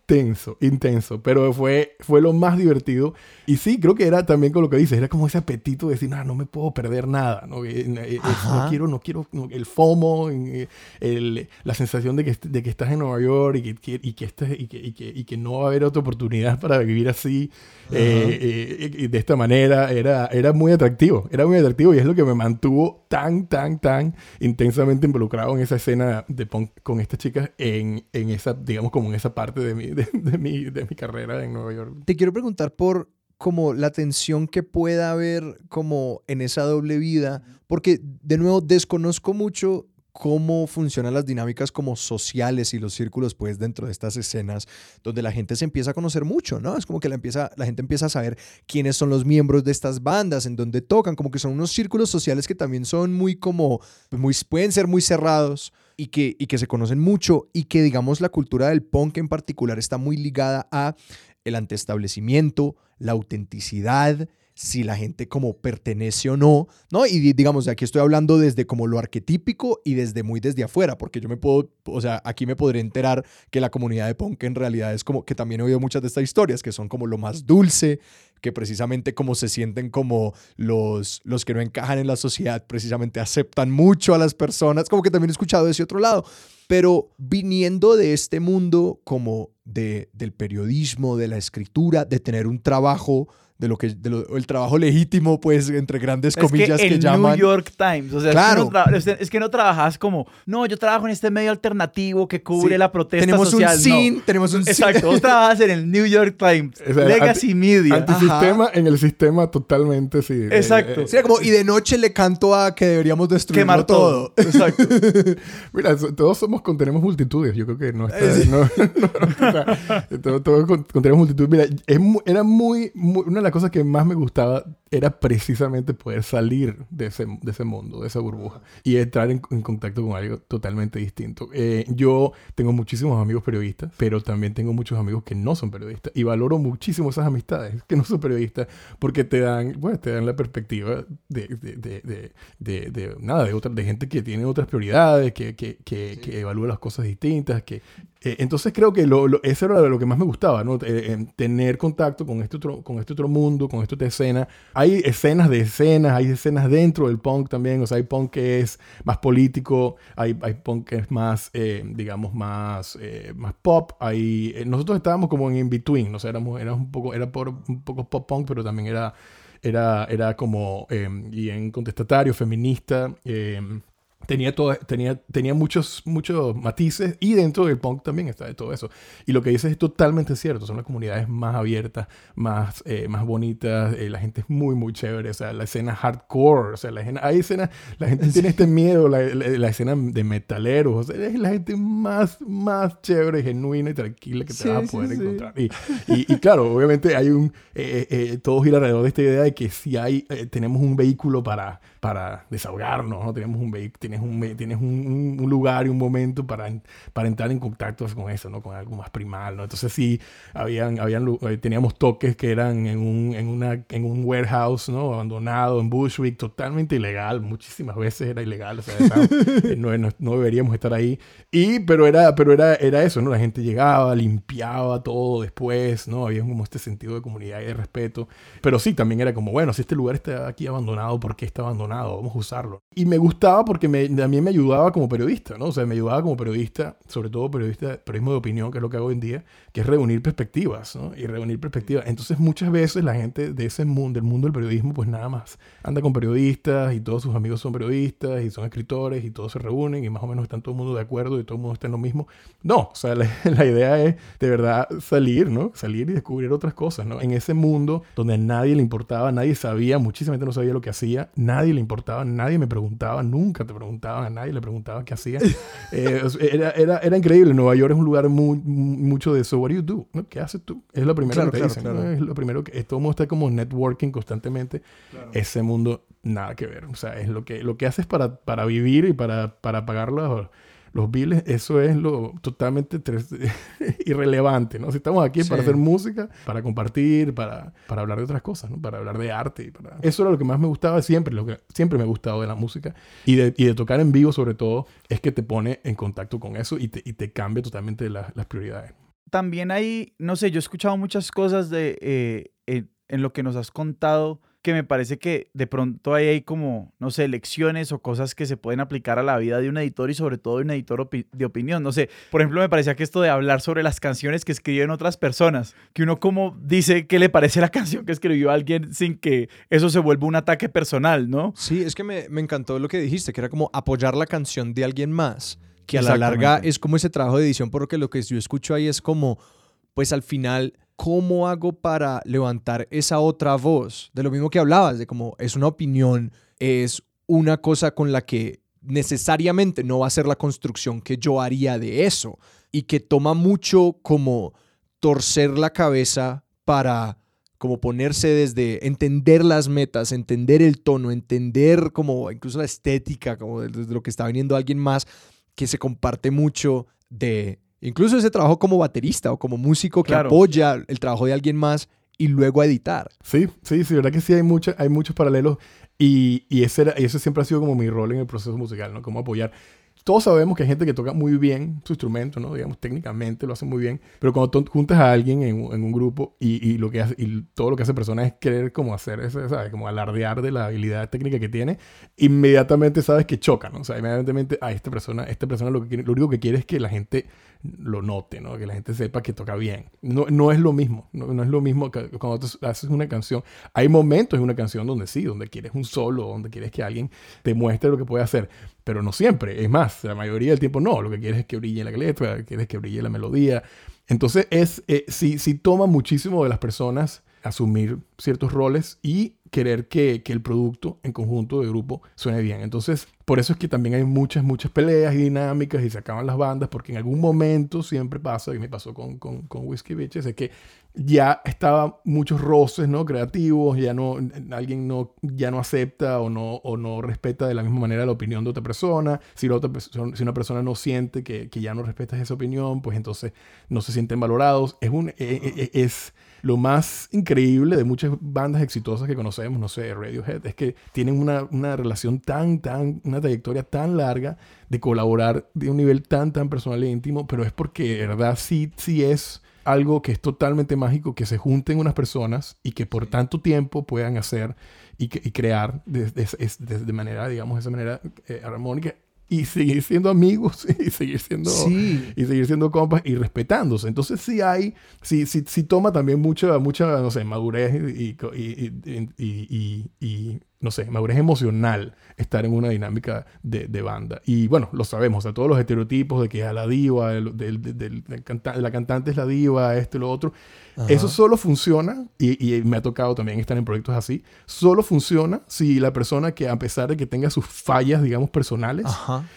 intenso, intenso, pero fue, fue lo más divertido. Y sí, creo que era también con lo que dices, era como ese apetito de decir, no, no me puedo perder nada, ¿no? Eh, eh, Ajá. no quiero, no quiero, no- el FOMO, eh, el- la sensación de que, de que estás en Nueva York y que, que- y, que estás- y, que, y, que, y que no va a haber otra oportunidad para vivir así, eh, eh, de esta manera, era, era muy atractivo, era muy atractivo y es lo que me mantuvo tan, tan, tan intensamente involucrado en esa escena de punk con estas chicas en, en esa, digamos, como en esa parte de mi, de, de mi, de mi carrera en Nueva York. Te quiero preguntar por, como la tensión que pueda haber como en esa doble vida, porque de nuevo desconozco mucho cómo funcionan las dinámicas como sociales y los círculos pues dentro de estas escenas donde la gente se empieza a conocer mucho, ¿no? Es como que la, empieza, la gente empieza a saber quiénes son los miembros de estas bandas, en dónde tocan, como que son unos círculos sociales que también son muy como, muy, pueden ser muy cerrados y que, y que se conocen mucho y que digamos la cultura del punk en particular está muy ligada a el anteestablecimiento, la autenticidad, si la gente como pertenece o no, ¿no? Y digamos, aquí estoy hablando desde como lo arquetípico y desde muy desde afuera, porque yo me puedo, o sea, aquí me podré enterar que la comunidad de punk en realidad es como, que también he oído muchas de estas historias, que son como lo más dulce, que precisamente como se sienten como los, los que no encajan en la sociedad, precisamente aceptan mucho a las personas, como que también he escuchado de ese otro lado. Pero viniendo de este mundo como de, del periodismo, de la escritura, de tener un trabajo de lo que de lo, el trabajo legítimo pues entre grandes comillas es que, el llaman New York Times o sea Claro. es, que no es que no trabajas como no yo trabajo en este medio alternativo que cubre Sí. la protesta tenemos social un no. sin, tenemos un sin. exacto vos trabajas en el New York Times O sea, Legacy Media Antisistema en el sistema totalmente, sí. Eh, Exacto. eh, Sí, era como, y de noche le canto a que deberíamos destruirlo quemar todo. todo exacto Mira, todos somos, contenemos multitudes. Yo creo que no está... no, no, o sea, todos, todos con- contenemos multitudes. Mira, es mu- era muy, muy- Una de las cosas que más me gustaba era precisamente poder salir de ese, de ese mundo, de esa burbuja, y entrar en, en contacto con algo totalmente distinto. Eh, yo tengo muchísimos amigos periodistas, pero también tengo muchos amigos que no son periodistas, y valoro muchísimo esas amistades que no son periodistas, porque te dan, bueno, te dan la perspectiva de, de, de, de, nada, de, otra, de gente que tiene otras prioridades, que, que, que, que evalúa las cosas distintas, que... eh, entonces creo que lo, lo- eso era lo que más me gustaba, ¿no? Eh, eh, tener contacto con este, otro, con este otro mundo, con esta otra escena. Hay escenas de escenas, hay escenas dentro del punk también, o sea, hay punk que es más político, hay, hay punk que es más, eh, digamos, más, eh, más pop, hay, eh, nosotros estábamos como en in-between, o sea, éramos, éramos un poco, era por, un poco pop punk, pero también era, era, era como eh, bien contestatario, feminista, eh, Tenía, todo, tenía, tenía muchos, muchos matices y dentro del punk también está de todo eso. Y lo que dices es totalmente cierto. Son las comunidades más abiertas, más, eh, más bonitas. eh, la gente es muy, muy chévere. O sea, la escena hardcore. O sea, la escena, hay escenas, la gente tiene este miedo. La, la, la escena de metaleros. O sea, es la gente más, más chévere, genuina y tranquila que te Sí, vas a sí, poder sí. encontrar. Y, y, y claro, obviamente hay un... eh, eh, eh, todo gira alrededor de esta idea de que si hay... eh, tenemos un vehículo para, para desahogarnos, ¿no? Tenemos un vehículo, tienes, un, tienes un, un- lugar y un momento para, para entrar en contacto con eso, ¿no? Con algo más primal, ¿no? Entonces sí, habían, habían, eh, teníamos toques que eran en un, en, una, en un warehouse, ¿no? Abandonado en Bushwick, totalmente ilegal. Muchísimas veces era ilegal, o sea, eh, no, no, no deberíamos estar ahí. Y, pero era, pero era, era eso, ¿no? La gente llegaba, limpiaba todo después, ¿no? Había como este sentido de comunidad y de respeto. Pero sí, también era como, bueno, si este lugar está aquí abandonado, ¿por qué está abandonado? Vamos a usarlo. Y me gustaba porque me, también me ayudaba como periodista, ¿no? O sea, me ayudaba como periodista, sobre todo periodista, periodismo de opinión, que es lo que hago hoy en día, que es reunir perspectivas, ¿no? Y reunir perspectivas. Entonces, muchas veces la gente de ese mundo, del mundo del periodismo, pues nada más anda con periodistas y todos sus amigos son periodistas y son escritores y todos se reúnen y más o menos están todo el mundo de acuerdo y todo el mundo está en lo mismo. No, o sea, la, la idea es de verdad salir, ¿no? Salir y descubrir otras cosas, ¿no? En ese mundo donde a nadie le importaba, nadie sabía, muchísima gente no sabía lo que hacía, nadie le importaba, nadie me preguntaba, nunca te preguntaban, a nadie le preguntaba qué hacía. Eh, era, era, era increíble. Nueva York es un lugar muy, mucho de eso. What do you do? ¿No? ¿Qué haces tú? Es lo primero Claro, que te claro, dicen. claro. ¿no? Es lo primero que todo el mundo está como networking constantemente. Ese mundo, nada que ver. O sea, es lo que, lo que haces para, para vivir y para, para pagar los, los biles, eso es lo totalmente irrelevante, ¿no? Si estamos aquí es para Sí. hacer música, para compartir, para, para hablar de otras cosas, ¿no? Para hablar de arte. y Para... Eso era lo que más me gustaba siempre, lo que siempre me ha gustado de la música y de, y de tocar en vivo sobre todo, es que te pone en contacto con eso y te, y te cambia totalmente la- las prioridades. También hay, no sé, yo he escuchado muchas cosas de, eh, en, lo que nos has contado que me parece que de pronto ahí hay como, no sé, lecciones o cosas que se pueden aplicar a la vida de un editor y sobre todo de un editor de opinión. No sé, por ejemplo, me parecía que esto de hablar sobre las canciones que escriben otras personas, que uno como dice qué le parece la canción que escribió alguien sin que eso se vuelva un ataque personal, ¿no? Sí, es que me, me encantó lo que dijiste, que era como apoyar la canción de alguien más, que a la larga es como ese trabajo de edición, porque lo que yo escucho ahí es como, pues al final ¿cómo hago para levantar esa otra voz? De lo mismo que hablabas, de cómo es una opinión, es una cosa con la que necesariamente no va a ser la construcción que yo haría de eso y que toma mucho como torcer la cabeza para como ponerse desde entender las metas, entender el tono, entender como incluso la estética, como desde lo que está viniendo alguien más, que se comparte mucho de incluso ese trabajo como baterista o como músico que apoya el trabajo de alguien más y luego editar. Sí, sí, sí, verdad que sí hay, mucha, hay muchos paralelos y, y ese, era, ese siempre ha sido como mi rol en el proceso musical, ¿no? Como apoyar todos sabemos que hay gente que toca muy bien su instrumento, ¿no? Digamos, técnicamente lo hace muy bien, pero cuando tú juntas a alguien en, un grupo y, lo que hace, y todo lo que hace persona es querer como hacer eso, ¿sabes? Como alardear de la habilidad técnica que tiene, inmediatamente sabes que choca, ¿no? O sea, inmediatamente a esta persona, esta persona lo, que lo único que quiere es que la gente lo note, ¿no? Que la gente sepa que toca bien. No, no es lo mismo, no, es lo mismo que cuando haces una canción. Hay momentos en una canción donde sí, donde quieres un solo, donde quieres que alguien te muestre lo que puede hacer, pero no siempre. Es más, la mayoría del tiempo no. Lo que quieres es que brille la letra, quieres que brille la melodía. Entonces, es, eh, sí, sí toma muchísimo de las personas asumir ciertos roles y querer que, que, el producto en conjunto de grupo suene bien. Entonces, por eso es que también hay muchas, muchas peleas y dinámicas y se acaban las bandas, porque en algún momento siempre pasa, y me pasó con, con, con Whiskey Bitches, es que ya estaba muchos roces, ¿no? Creativos, ya no, alguien no, ya no acepta o no, o no respeta de la misma manera la opinión de otra persona. Si, la otra si una persona no siente que, que ya no respetas esa opinión, pues entonces no se sienten valorados. Es un... E, e, e, es, lo más increíble de muchas bandas exitosas que conocemos, no sé, Radiohead, es que tienen una, una relación tan, tan, una trayectoria tan larga de colaborar de un nivel tan, tan personal e íntimo, pero es porque, de verdad, sí, sí es algo que es totalmente mágico, que se junten unas personas y que por tanto tiempo puedan hacer y, y crear de, de, manera, digamos, de esa manera eh, armónica y seguir siendo amigos y seguir siendo y seguir siendo compas y respetándose. Entonces sí hay, sí, sí, sí toma también mucha, mucha, no sé, madurez y, y, y no sé, madurez emocional estar en una dinámica de, de, banda. Y bueno, lo sabemos, o sea, todos los estereotipos de que a la diva, del, del, la cantante es la diva, esto y lo otro. Eso solo funciona, y, y, me ha tocado también estar en proyectos así, solo funciona si la persona que a pesar de que tenga sus fallas, digamos, personales,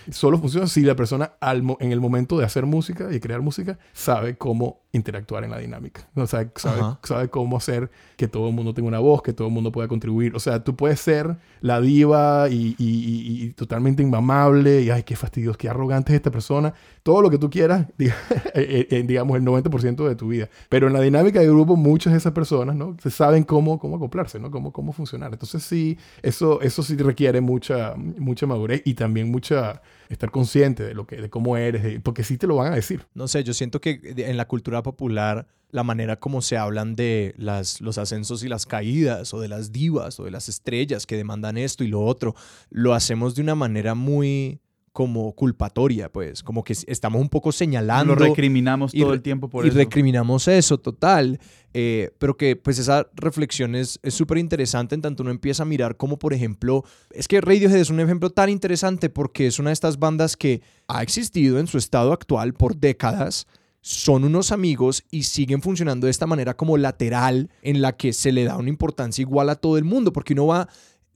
solo funciona si la persona al, en el momento de hacer música y crear música sabe cómo interactuar en la dinámica. O sea, sabe, sabe cómo hacer que todo el mundo tenga una voz, que todo el mundo pueda contribuir. O sea, tú puedes ser la diva y, y, y, totalmente inmamable y, ay, qué fastidioso, qué arrogante es esta persona. Todo lo que tú quieras, eh, eh, digamos, el 90% de tu vida. Pero en la dinámica de grupo, muchas de esas personas, ¿no? Se saben cómo, cómo acoplarse, ¿no? Cómo, cómo funcionar. Entonces, sí, eso, eso sí requiere mucha, mucha madurez y también mucha estar consciente de lo que de cómo eres porque sí te lo van a decir. No sé yo siento que en la cultura popular la manera como se hablan de las, los ascensos y las caídas, o de las divas, o de las estrellas que demandan esto y lo otro, lo hacemos de una manera muy como culpatoria, pues, como que estamos un poco señalando. Lo recriminamos todo el tiempo por y eso. Y recriminamos eso, total. Eh, pero que, pues, esa reflexión es súper interesante en tanto uno empieza a mirar como, por ejemplo, es que Radiohead es un ejemplo tan interesante porque es una de estas bandas que ha existido en su estado actual por décadas, son unos amigos y siguen funcionando de esta manera como lateral en la que se le da una importancia igual a todo el mundo, porque uno va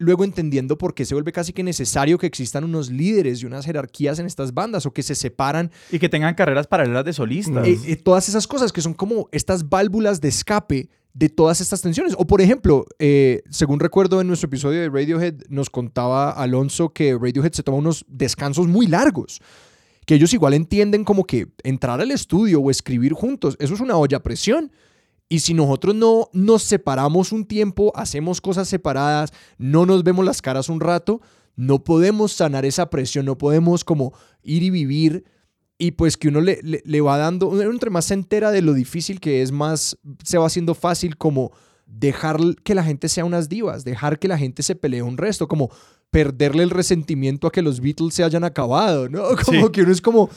luego entendiendo por qué se vuelve casi que necesario que existan unos líderes y unas jerarquías en estas bandas o que se separan. Y que tengan carreras paralelas de solistas. Eh, eh, todas esas cosas que son como estas válvulas de escape de todas estas tensiones. O por ejemplo, eh, según recuerdo en nuestro episodio de Radiohead, nos contaba Alonso que Radiohead se toma unos descansos muy largos que ellos igual entienden como que entrar al estudio o escribir juntos, eso es una olla a presión. Y si nosotros no nos separamos un tiempo, hacemos cosas separadas, no nos vemos las caras un rato, no podemos sanar esa presión, no podemos como ir y vivir. Y pues que uno le, le, va dando, entre más se entera de lo difícil que es, más se va haciendo fácil como dejar que la gente sea unas divas, dejar que la gente se pelee un resto, como perderle el resentimiento a que los Beatles se hayan acabado, ¿no? Como que uno es como,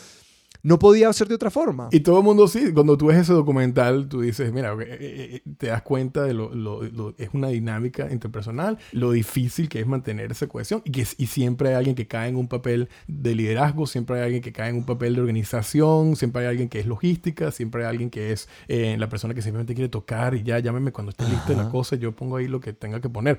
no podía ser de otra forma. Y todo el mundo sí, cuando tú ves ese documental, tú dices, mira, eh, eh, eh, te das cuenta de lo, lo, lo- es una dinámica interpersonal, lo difícil que es mantener esa cohesión y que y siempre hay alguien que cae en un papel de liderazgo, siempre hay alguien que cae en un papel de organización, siempre hay alguien que es logística, siempre hay alguien que es eh, la persona que simplemente quiere tocar y ya llámeme cuando esté lista la cosa, yo pongo ahí lo que tenga que poner.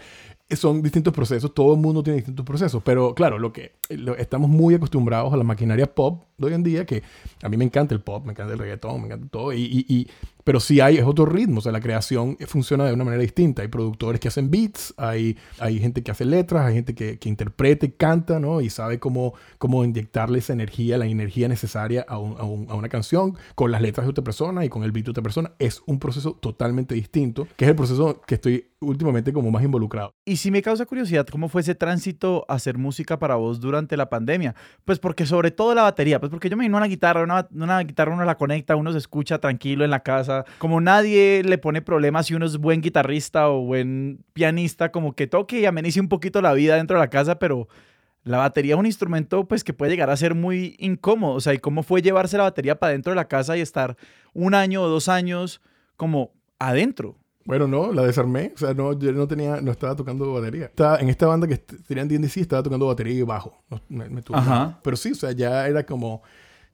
Son distintos procesos, todo el mundo tiene distintos procesos, pero claro, lo que lo- estamos muy acostumbrados a la maquinaria pop de hoy en día, que a mí me encanta el pop, me encanta el reggaetón, me encanta todo, y, y- y- pero sí hay, es otro ritmo, o sea, la creación funciona de una manera distinta. Hay productores que hacen beats, hay, hay gente que hace letras, hay gente que, que interpreta y canta, ¿no? Y sabe cómo, cómo inyectarle esa energía, la energía necesaria a, un- a un- a una canción con las letras de otra persona y con el beat de otra persona. Es un proceso totalmente distinto, que es el proceso que estoy últimamente como más involucrado. Y sí me causa curiosidad cómo fue ese tránsito a hacer música para vos durante la pandemia. Pues porque sobre todo la batería, pues porque yo me vino una guitarra, una, una guitarra uno la conecta, uno se escucha tranquilo en la casa, como nadie le pone problemas si uno es buen guitarrista o buen pianista, como que toque y amenice un poquito la vida dentro de la casa, pero la batería es un instrumento pues que puede llegar a ser muy incómodo, o sea, y cómo fue llevarse la batería para dentro de la casa y estar un año o dos años como adentro. Bueno, no, la desarmé. O sea, no, yo no tenía, no estaba tocando batería. Estaba, en esta banda que tenían D&D estaba tocando batería y bajo. No, me, me Ajá. Pero sí, o sea, ya era como,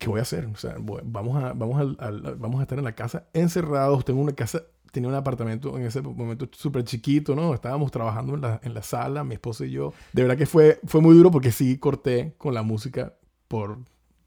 ¿qué voy a hacer? O sea, vamos a, vamos al- vamos a estar en la casa encerrados. Tengo una casa, tenía un apartamento en ese momento súper chiquito, ¿no? Estábamos trabajando en la, en la sala, mi esposa y yo. De verdad que fue, fue muy duro porque sí corté con la música por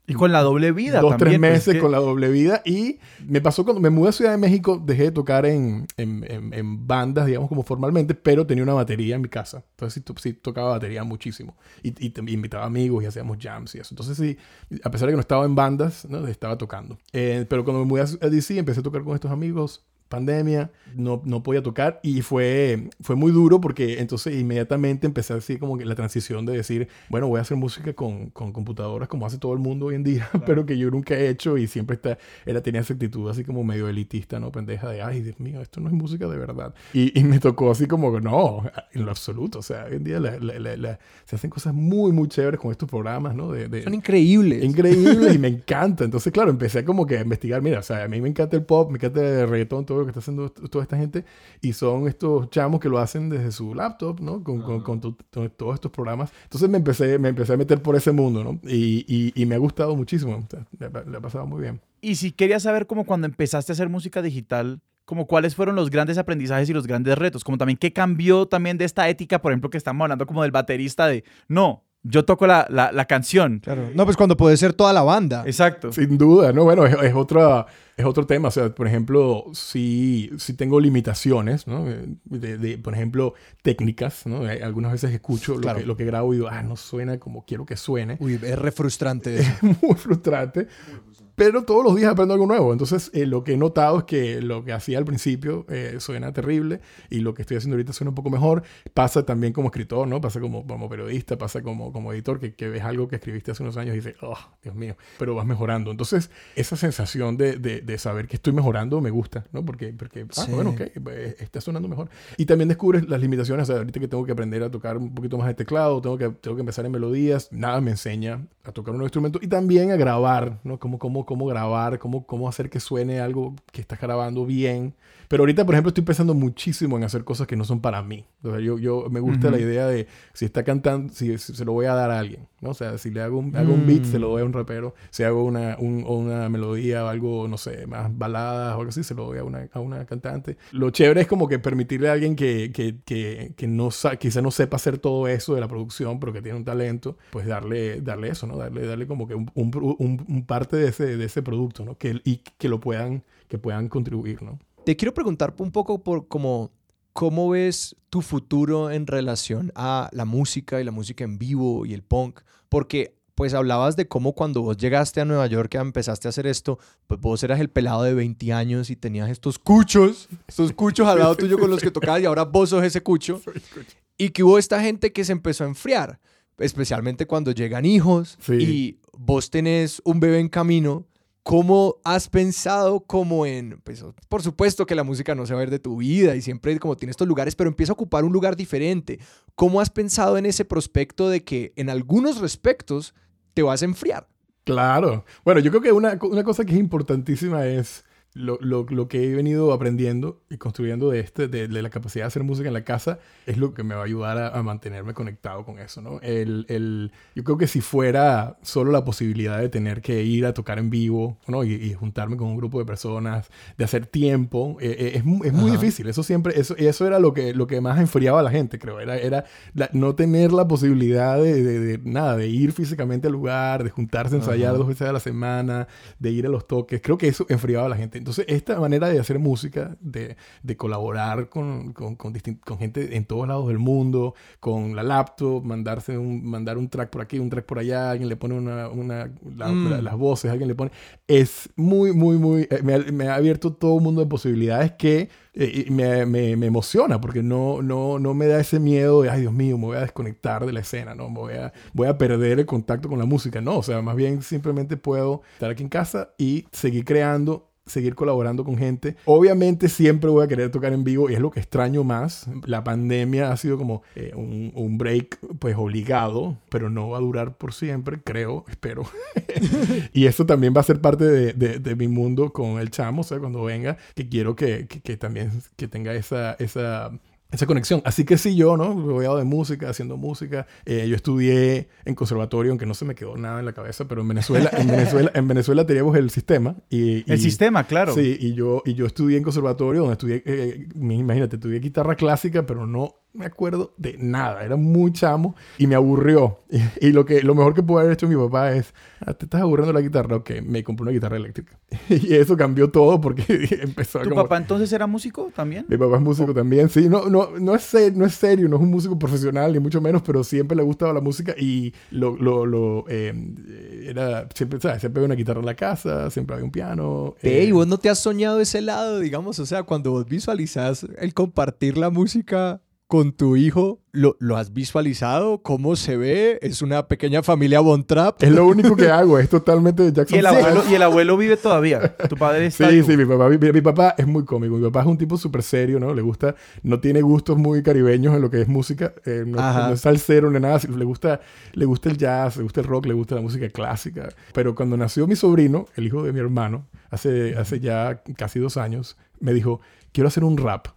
Y con la doble vida dos, también. tres pues, meses que- con la doble vida. Y me pasó cuando me mudé a Ciudad de México, dejé de tocar en, en, en- en bandas, digamos, como formalmente, pero tenía una batería en mi casa. Entonces sí, to- sí tocaba batería muchísimo. Y, y te- invitaba amigos y hacíamos jams y eso. Entonces sí, a pesar de que no estaba en bandas, ¿no? estaba tocando. Eh, pero cuando me mudé a DC, empecé a tocar con estos amigos. Pandemia, no, no podía tocar y fue, fue muy duro porque entonces inmediatamente empecé así como que la transición de decir, bueno, voy a hacer música con, con computadoras como hace todo el mundo hoy en día, pero que yo nunca he hecho y siempre está, era, tenía esa actitud así como medio elitista, ¿no? Pendeja de, ay, Dios mío, esto no es música de verdad. Y, y me tocó así como, no, en lo absoluto, o sea, hoy en día la- la- la- se hacen cosas muy, muy chéveres con estos programas, ¿no? De, de- Son increíbles. increíble y me encanta. Entonces, claro, empecé como que a investigar. Mira, o sea, a mí me encanta el pop, me encanta el reggaetón, todo que está haciendo toda esta gente. Y son estos chamos que lo hacen desde su laptop, ¿no? Con, con- con tu- to- todos estos programas. Entonces me empecé, me empecé a meter por ese mundo, ¿no? Y, y- y me ha gustado muchísimo. O sea, le, ha- le ha pasado muy bien. Y si quería saber como cuando empezaste a hacer música digital, como cuáles fueron los grandes aprendizajes y los grandes retos, como también qué cambió también de esta ética, por ejemplo, que estamos hablando como del baterista de, no, yo toco la, la, la canción. Claro. No, pues cuando puede ser toda la banda. Exacto. Sin duda, ¿no? Bueno, es, es otra, es otro tema. O sea, por ejemplo, si, si tengo limitaciones, ¿no? Eh, De, de, por ejemplo, técnicas, ¿no? Eh, Algunas veces escucho lo, Claro. que, lo que grabo y digo, ah, no suena como quiero que suene. Uy, es re frustrante eso. muy frustrante. Pero todos los días aprendo algo nuevo. Entonces, eh, lo que he notado es que lo que hacía al principio eh, suena terrible y lo que estoy haciendo ahorita suena un poco mejor. Pasa también como escritor, ¿no? Pasa como, como periodista, pasa como, como editor, que, que ves algo que escribiste hace unos años y dices, oh, Dios mío, pero vas mejorando. Entonces, esa sensación de, de, de saber que estoy mejorando me gusta, ¿no? Porque, porque ah, Sí. bueno, ok, eh, está sonando mejor. Y también descubres las limitaciones. O sea, ahorita que tengo que aprender a tocar un poquito más de teclado, tengo que, tengo que empezar en melodías, nada me enseña a tocar un instrumento y también a grabar, ¿no? Cómo, cómo, grabar, cómo, cómo hacer que suene algo que estás grabando bien. Pero ahorita, por ejemplo, estoy pensando muchísimo en hacer cosas que no son para mí. O sea, yo, yo me gusta Ujú. la idea de si está cantando, si, si se lo voy a dar a alguien, ¿no? O sea, si le hago un, hago un beat, Mm. se lo doy a un rapero. Si hago una, un- una melodía o algo, no sé, más baladas o algo así, se lo doy a una, a una cantante. Lo chévere es como que permitirle a alguien que, que, que, que no quizá no sepa hacer todo eso de la producción, pero que tiene un talento, pues darle, darle eso, ¿no? Darle, darle como que un, un- un parte de ese, de ese producto, ¿no? Que, y que lo puedan, que puedan contribuir, ¿no? Te quiero preguntar un poco por cómo, cómo ves tu futuro en relación a la música y la música en vivo y el punk, porque pues hablabas de cómo cuando vos llegaste a Nueva York, empezaste a hacer esto, pues vos eras el pelado de 20 años y tenías estos cuchos, estos cuchos al lado tuyo con los que tocabas y ahora vos sos ese cucho, y que hubo esta gente que se empezó a enfriar, especialmente cuando llegan hijos Sí. y vos tenés un bebé en camino. ¿Cómo has pensado como en, pues, por supuesto que la música no se va a ir de tu vida y siempre como tiene estos lugares, pero empieza a ocupar un lugar diferente? ¿Cómo has pensado en ese prospecto de que en algunos respectos te vas a enfriar? Claro. Bueno, yo creo que una, una cosa que es importantísima es lo, lo, lo, que he venido aprendiendo y construyendo de, este, de, de, la capacidad de hacer música en la casa es lo que me va a ayudar a, a mantenerme conectado con eso, ¿no? El, el, yo creo que si fuera solo la posibilidad de tener que ir a tocar en vivo, ¿no? Y, y juntarme con un grupo de personas, de hacer tiempo, eh, eh, es, es, muy Ajá. difícil. Eso siempre, eso, eso era lo que, lo que más enfriaba a la gente, creo. Era, era la, no tener la posibilidad de, de, nada, de ir físicamente al lugar, de juntarse a ensayar Ajá. dos veces a la semana, de ir a los toques. Creo que eso enfriaba a la gente. Entonces, esta manera de hacer música, de, de colaborar con, con, con, con, gente en todos lados del mundo, con la laptop, mandarse un, mandar un track por aquí, un track por allá, alguien le pone una, una la, mm. la, las voces, alguien le pone... Es muy, muy, muy... Eh, me, me, ha abierto todo un mundo de posibilidades que eh, me, me, me, emociona porque no, no, no me da ese miedo de, ay Dios mío, me voy a desconectar de la escena, ¿no? Me voy a, voy a perder el contacto con la música. No, o sea, más bien simplemente puedo estar aquí en casa y seguir creando seguir colaborando con gente. Obviamente siempre voy a querer tocar en vivo y es lo que extraño más. La pandemia ha sido como eh, un, un, break pues obligado, pero no va a durar por siempre, creo, espero. y eso también va a ser parte de, de, de, mi mundo con el chamo, o sea, cuando venga, que quiero que, que, que también que tenga esa, esa esa conexión. Así que sí, yo, ¿no? Rodeado de música, haciendo música. Eh, yo estudié en conservatorio, aunque no se me quedó nada en la cabeza, pero en Venezuela, en Venezuela, en Venezuela teníamos el sistema. Y, y, el sistema, claro. Sí, y yo, y yo estudié en conservatorio, donde estudié, eh, imagínate, estudié guitarra clásica, pero no me acuerdo de nada, era muy chamo y me aburrió. Y, y, lo, que, lo mejor que pudo haber hecho mi papá es, ah, ¿te estás aburriendo la guitarra? Ok, me compré una guitarra eléctrica. Y eso cambió todo porque empezó ¿Tu como... papá entonces era músico también? Mi papá es músico oh. también, sí. No, no, no, es ser, no es serio, no es un músico profesional, ni mucho menos, pero siempre le gustaba la música y lo, lo, lo eh, era, siempre, ¿sabes? Siempre había una guitarra en la casa, siempre había un piano. Eh. ¿y vos no te has soñado ese lado, digamos? O sea, cuando vos visualizás el compartir la música con tu hijo, ¿lo, ¿lo, has visualizado? ¿Cómo se ve? ¿Es una pequeña familia Von Trapp? Es lo único que hago, es totalmente de Jackson. ¿Y el, abuelo, ¿Y el abuelo vive todavía? ¿Tu padre está Sí, sí, mi papá, mi, mi, papá es muy cómico. Mi papá es un tipo súper serio, ¿no? Le gusta, no tiene gustos muy caribeños en lo que es música. Eh, no, no, es salsero ni nada. Le gusta, le gusta el jazz, le gusta el rock, le gusta la música clásica. Pero cuando nació mi sobrino, el hijo de mi hermano, hace, hace ya casi dos años, me dijo, quiero hacer un rap.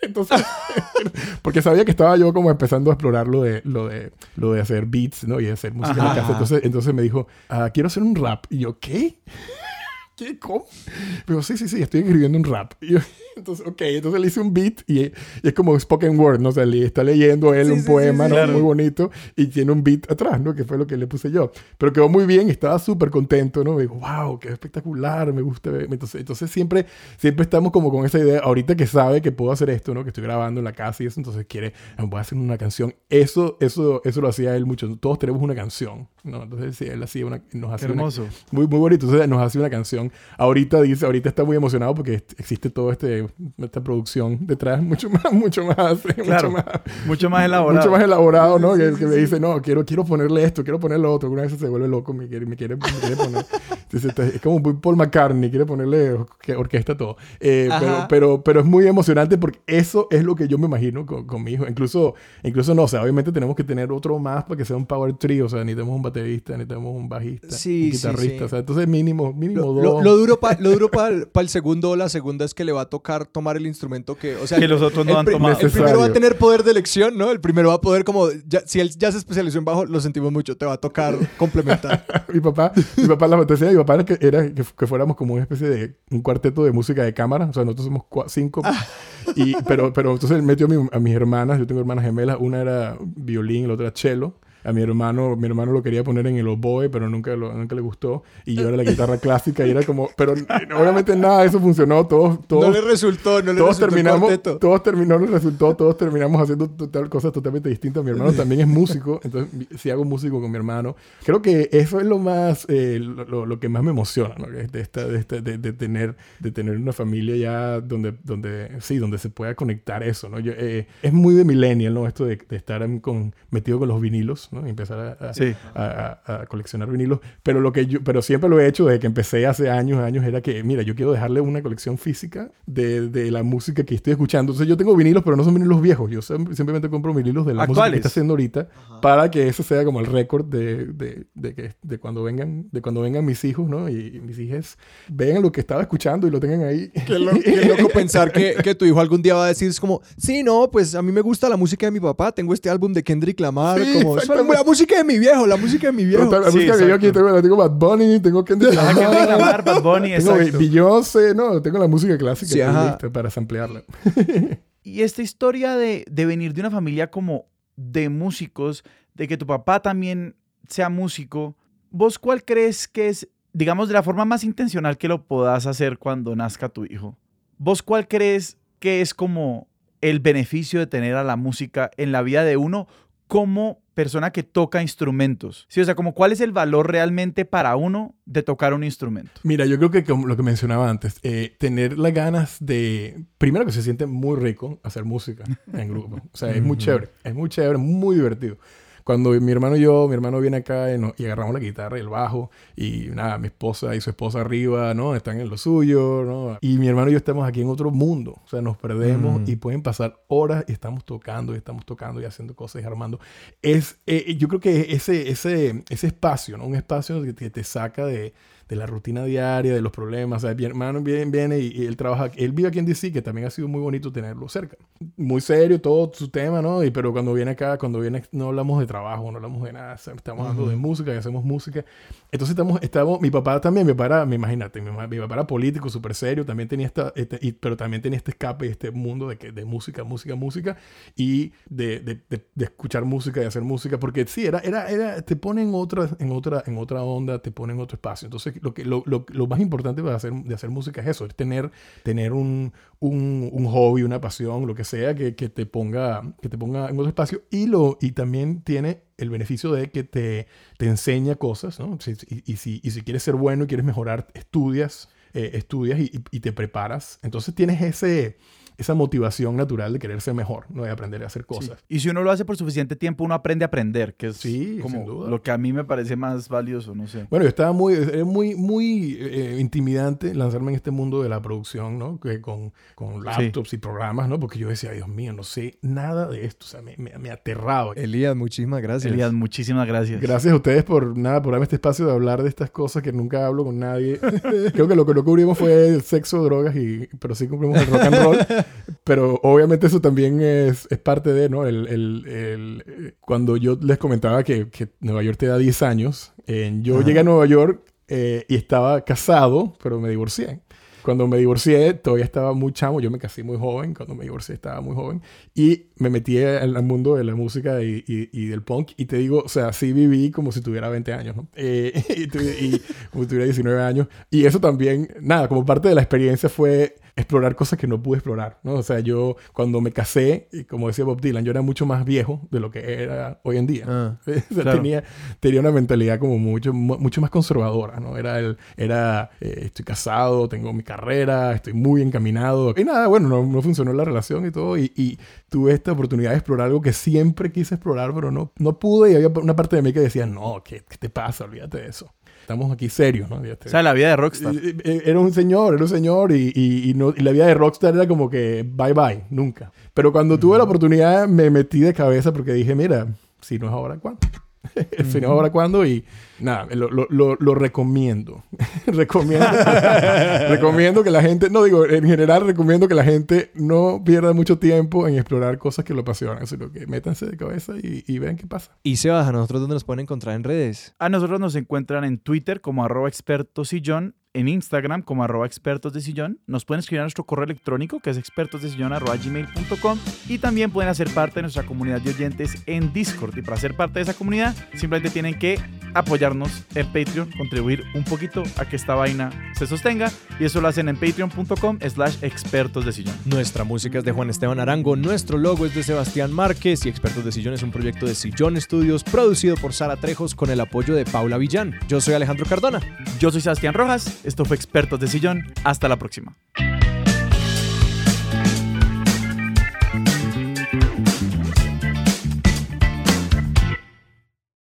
Entonces, porque sabía que estaba yo como empezando a explorar lo de, lo de, lo de hacer beats, ¿no? Y hacer música en la casa. Entonces, entonces me dijo, ah, quiero hacer un rap. Y yo, ¿qué? ¿Qué? ¿Cómo? Pero sí, sí, sí, estoy escribiendo un rap. Y yo, entonces, ok, entonces le hice un beat y, y, es como spoken word, ¿no? O sea, le está leyendo él sí, un sí, poema, sí, ¿no? Claro. Muy bonito y tiene un beat atrás, ¿no? Que fue lo que le puse yo. Pero quedó muy bien, estaba súper contento, ¿no? Me dijo, wow, qué espectacular, me gusta. Entonces, entonces siempre, siempre estamos como con esa idea, ahorita que sabe que puedo hacer esto, ¿no? Que estoy grabando en la casa y eso, entonces quiere, ah, voy a hacer una canción. Eso, eso, eso lo hacía él mucho. Todos tenemos una canción, ¿no? Entonces, él hacía una, nos hacía hermoso. Una, muy, muy bonito. Entonces, nos hacía una canción. Ahorita dice, ahorita está muy emocionado porque existe todo este, esta producción detrás mucho más, mucho más, claro, mucho más, mucho más elaborado. Mucho más elaborado, ¿no? Que, que, me dice, no, quiero, quiero ponerle esto, quiero ponerle lo otro. Una vez se vuelve loco, me quiere, me quiere, me quiere poner. Entonces, es como Paul McCartney, quiere ponerle orquesta todo. Eh, pero, pero, pero es muy emocionante porque eso es lo que yo me imagino con, con, mi hijo. Incluso, incluso no, o sea, obviamente tenemos que tener otro más para que sea un power trio. O sea, necesitamos un baterista, necesitamos un bajista, sí, un guitarrista. Sí, sí. O sea, entonces mínimo, mínimo lo, dos. Lo, lo duro para pa, pa el segundo o la segunda es que le va a tocar tomar el instrumento que, o sea, que los otros no han tomado. El primero va a tener poder de elección, ¿no? El primero va a poder como, ya, si él ya se especializó en bajo, lo sentimos mucho, te va a tocar complementar. mi papá, mi papá, la fantasía de mi papá era que, era que, que, fuéramos como una especie de un cuarteto de música de cámara, o sea, nosotros somos cinco, y, pero, pero entonces él metió a, mi, a mis hermanas, yo tengo hermanas gemelas, una era violín, la otra era cello, a mi hermano, mi hermano lo quería poner en el oboe, pero nunca, lo, nunca le gustó. Y yo era la guitarra clásica y era como... Pero obviamente nada de eso funcionó. Todos, todos, no le resultó, no le todos resultó terminamos, Todos terminó, no le resultó. Todos terminamos haciendo total, cosas totalmente distintas. Mi hermano también es músico. Entonces, si hago músico con mi hermano. Creo que eso es lo más... Eh, lo, lo, que más me emociona, ¿no? De, esta, de, esta, de, de, tener, de tener una familia ya donde... donde sí, donde se pueda conectar eso, ¿no? Yo, eh, es muy de millennial, ¿no? Esto de, estar con, metido con los vinilos ¿no? Y empezar a, a- Sí. a- a- a coleccionar vinilos. Pero lo que yo, pero siempre lo he hecho desde que empecé hace años, años, era que, mira, yo quiero dejarle una colección física de, de la música que estoy escuchando. Entonces yo tengo vinilos, pero no son vinilos viejos. Yo sim- simplemente compro vinilos de la música que ¿Actuales? está haciendo ahorita para que eso sea como el récord de, de, de, que, de cuando vengan, de cuando vengan mis hijos, ¿no? Y, y mis hijas vean lo que estaba escuchando y lo tengan ahí. Qué, lo- qué loco pensar que, que tu hijo algún día va a decir, es como, sí, no, pues a mí me gusta la música de mi papá, tengo este álbum de Kendrick Lamar, Sí, como, "Eso. La música de mi viejo, la música de mi viejo. Total, la Sí, música que yo aquí tengo, la tengo Bad Bunny, tengo Kendrick Ah, Kendrick Lamar, Lamar, Bad Bunny, tengo exacto. Beyoncé, no, tengo la música clásica Sí, ajá. lista para samplearla. Y esta historia de, de venir de una familia como de músicos, de que tu papá también sea músico, ¿vos cuál crees que es, digamos, de la forma más intencional que lo puedas hacer cuando nazca tu hijo? ¿Vos cuál crees que es como el beneficio de tener a la música en la vida de uno como persona que toca instrumentos? Sí, o sea, como cuál es el valor realmente para uno de tocar un instrumento. Mira, yo creo que como lo que mencionaba antes, eh, tener las ganas de, primero que se siente muy rico hacer música en grupo. O sea, es muy chévere, es muy chévere, muy divertido. Cuando mi hermano y yo, mi hermano viene acá y, nos- y agarramos la guitarra y el bajo y nada, mi esposa y su esposa arriba, ¿no? Están en lo suyo, ¿no? Y mi hermano y yo estamos aquí en otro mundo. O sea, nos perdemos Mm. y pueden pasar horas y estamos tocando y estamos tocando y haciendo cosas y armando. Es, eh, yo creo que ese, ese, ese espacio, ¿no? Un espacio que, que te saca de, de la rutina diaria, de los problemas. O sea, mi hermano viene, viene y, y él trabaja, él vive aquí en DC, que también ha sido muy bonito tenerlo cerca. Muy serio todo su tema, ¿no? Y, pero cuando viene acá, cuando viene, no hablamos de trabajo, no hablamos de nada, estamos hablando de música y hacemos música. Entonces estamos, estamos, mi papá también, mi papá era, me imagínate, mi, mi papá era político, súper serio, también tenía esta, este- y- pero también tenía este escape y este mundo de, que, de música, música, música, y de, de, de- de escuchar música y hacer música, porque sí, era, era, era, te pone en otra, en otra, en otra onda, te pone en otro espacio. Entonces, lo, que, lo, lo, más importante para hacer, de hacer música es eso, es tener, tener un, un, hobby, una pasión, lo que sea, que, que te ponga, que te ponga en otro espacio, y, lo, y también tiene el beneficio de que te, te enseña cosas, ¿no? Y, si, y si quieres ser bueno y quieres mejorar, estudias, eh, estudias y- y te preparas. Entonces tienes ese, esa motivación natural de querer ser mejor, ¿no? De aprender a hacer cosas. Y si uno lo hace por suficiente tiempo, uno aprende a aprender, que es Sí, como sin duda. lo que a mí me parece más valioso, no sé. Bueno, yo estaba muy, era muy, muy eh, intimidante lanzarme en este mundo de la producción, ¿no? Que con, con laptops y programas, ¿no? Porque yo decía, Dios mío, no sé nada de esto. O sea, me, me, me aterraba. Elías, muchísimas gracias. Elías, muchísimas gracias. Gracias a ustedes por nada, por darme este espacio de hablar de estas cosas que nunca hablo con nadie. Creo que lo que no cubrimos fue el sexo, drogas y, pero sí cubrimos el rock and roll. Pero obviamente eso también es, es parte de, ¿no? El, el- el- cuando yo les comentaba que, que Nueva York te da 10 años, eh, yo Ajá. llegué a Nueva York eh, y estaba casado, pero me divorcié. Cuando me divorcié, todavía estaba muy chamo. Yo me casé muy joven. Cuando me divorcié, estaba muy joven. Y me metí al mundo de la música y, y- y del punk. Y te digo, o sea, sí viví como si tuviera 20 años, ¿no? Eh, y, y como si tuviera 19 años. Y eso también, nada, como parte de la experiencia fue explorar cosas que no pude explorar, ¿no? O sea, yo cuando me casé, y como decía Bob Dylan, yo era mucho más viejo de lo que era hoy en día. Ah. O sea, Claro. tenía, tenía una mentalidad como mucho, mu- mucho más conservadora, ¿no? Era, el, era eh, estoy casado, tengo mi carrera, estoy muy encaminado. Y nada, bueno, no, no funcionó la relación y todo. Y, y tuve esta oportunidad de explorar algo que siempre quise explorar, pero no, no pude. Y había una parte de mí que decía, no, ¿qué, qué te pasa? Olvídate de eso. Estamos aquí serios, ¿no? Ya te- O sea, la vida de Rockstar. Era un señor, era un señor y, y- y no, la vida de Rockstar era como que bye bye, nunca. Pero cuando tuve la oportunidad me metí de cabeza porque dije, mira, si no es ahora, ¿cuándo? No es ahora, ¿cuándo? Y nada, lo, lo- lo- lo recomiendo. recomiendo, recomiendo que la gente, no digo, en general recomiendo que la gente no pierda mucho tiempo en explorar cosas que lo apasionan, sino que métanse de cabeza y, y vean qué pasa. Y Sebas, a nosotros dónde nos pueden encontrar en redes. A nosotros nos encuentran en Twitter como arroba expertosillón, en Instagram como arroba expertos de sillón. Nos pueden escribir a nuestro correo electrónico que es expertosdesillón arroba gmail.com y también pueden hacer parte de nuestra comunidad de oyentes en Discord. Y para ser parte de esa comunidad simplemente tienen que apoyarnos en Patreon, contribuir un poquito a que esta vaina se sostenga y eso lo hacen en patreon.com slash expertos de sillón. Nuestra música es de Juan Esteban Arango, nuestro logo es de Sebastián Márquez y Expertos de Sillón es un proyecto de Sillón Studios producido por Sara Trejos con el apoyo de Paula Villán. Yo soy Alejandro Cardona. Yo soy Sebastián Rojas, esto fue Expertos de Sillón, hasta la próxima.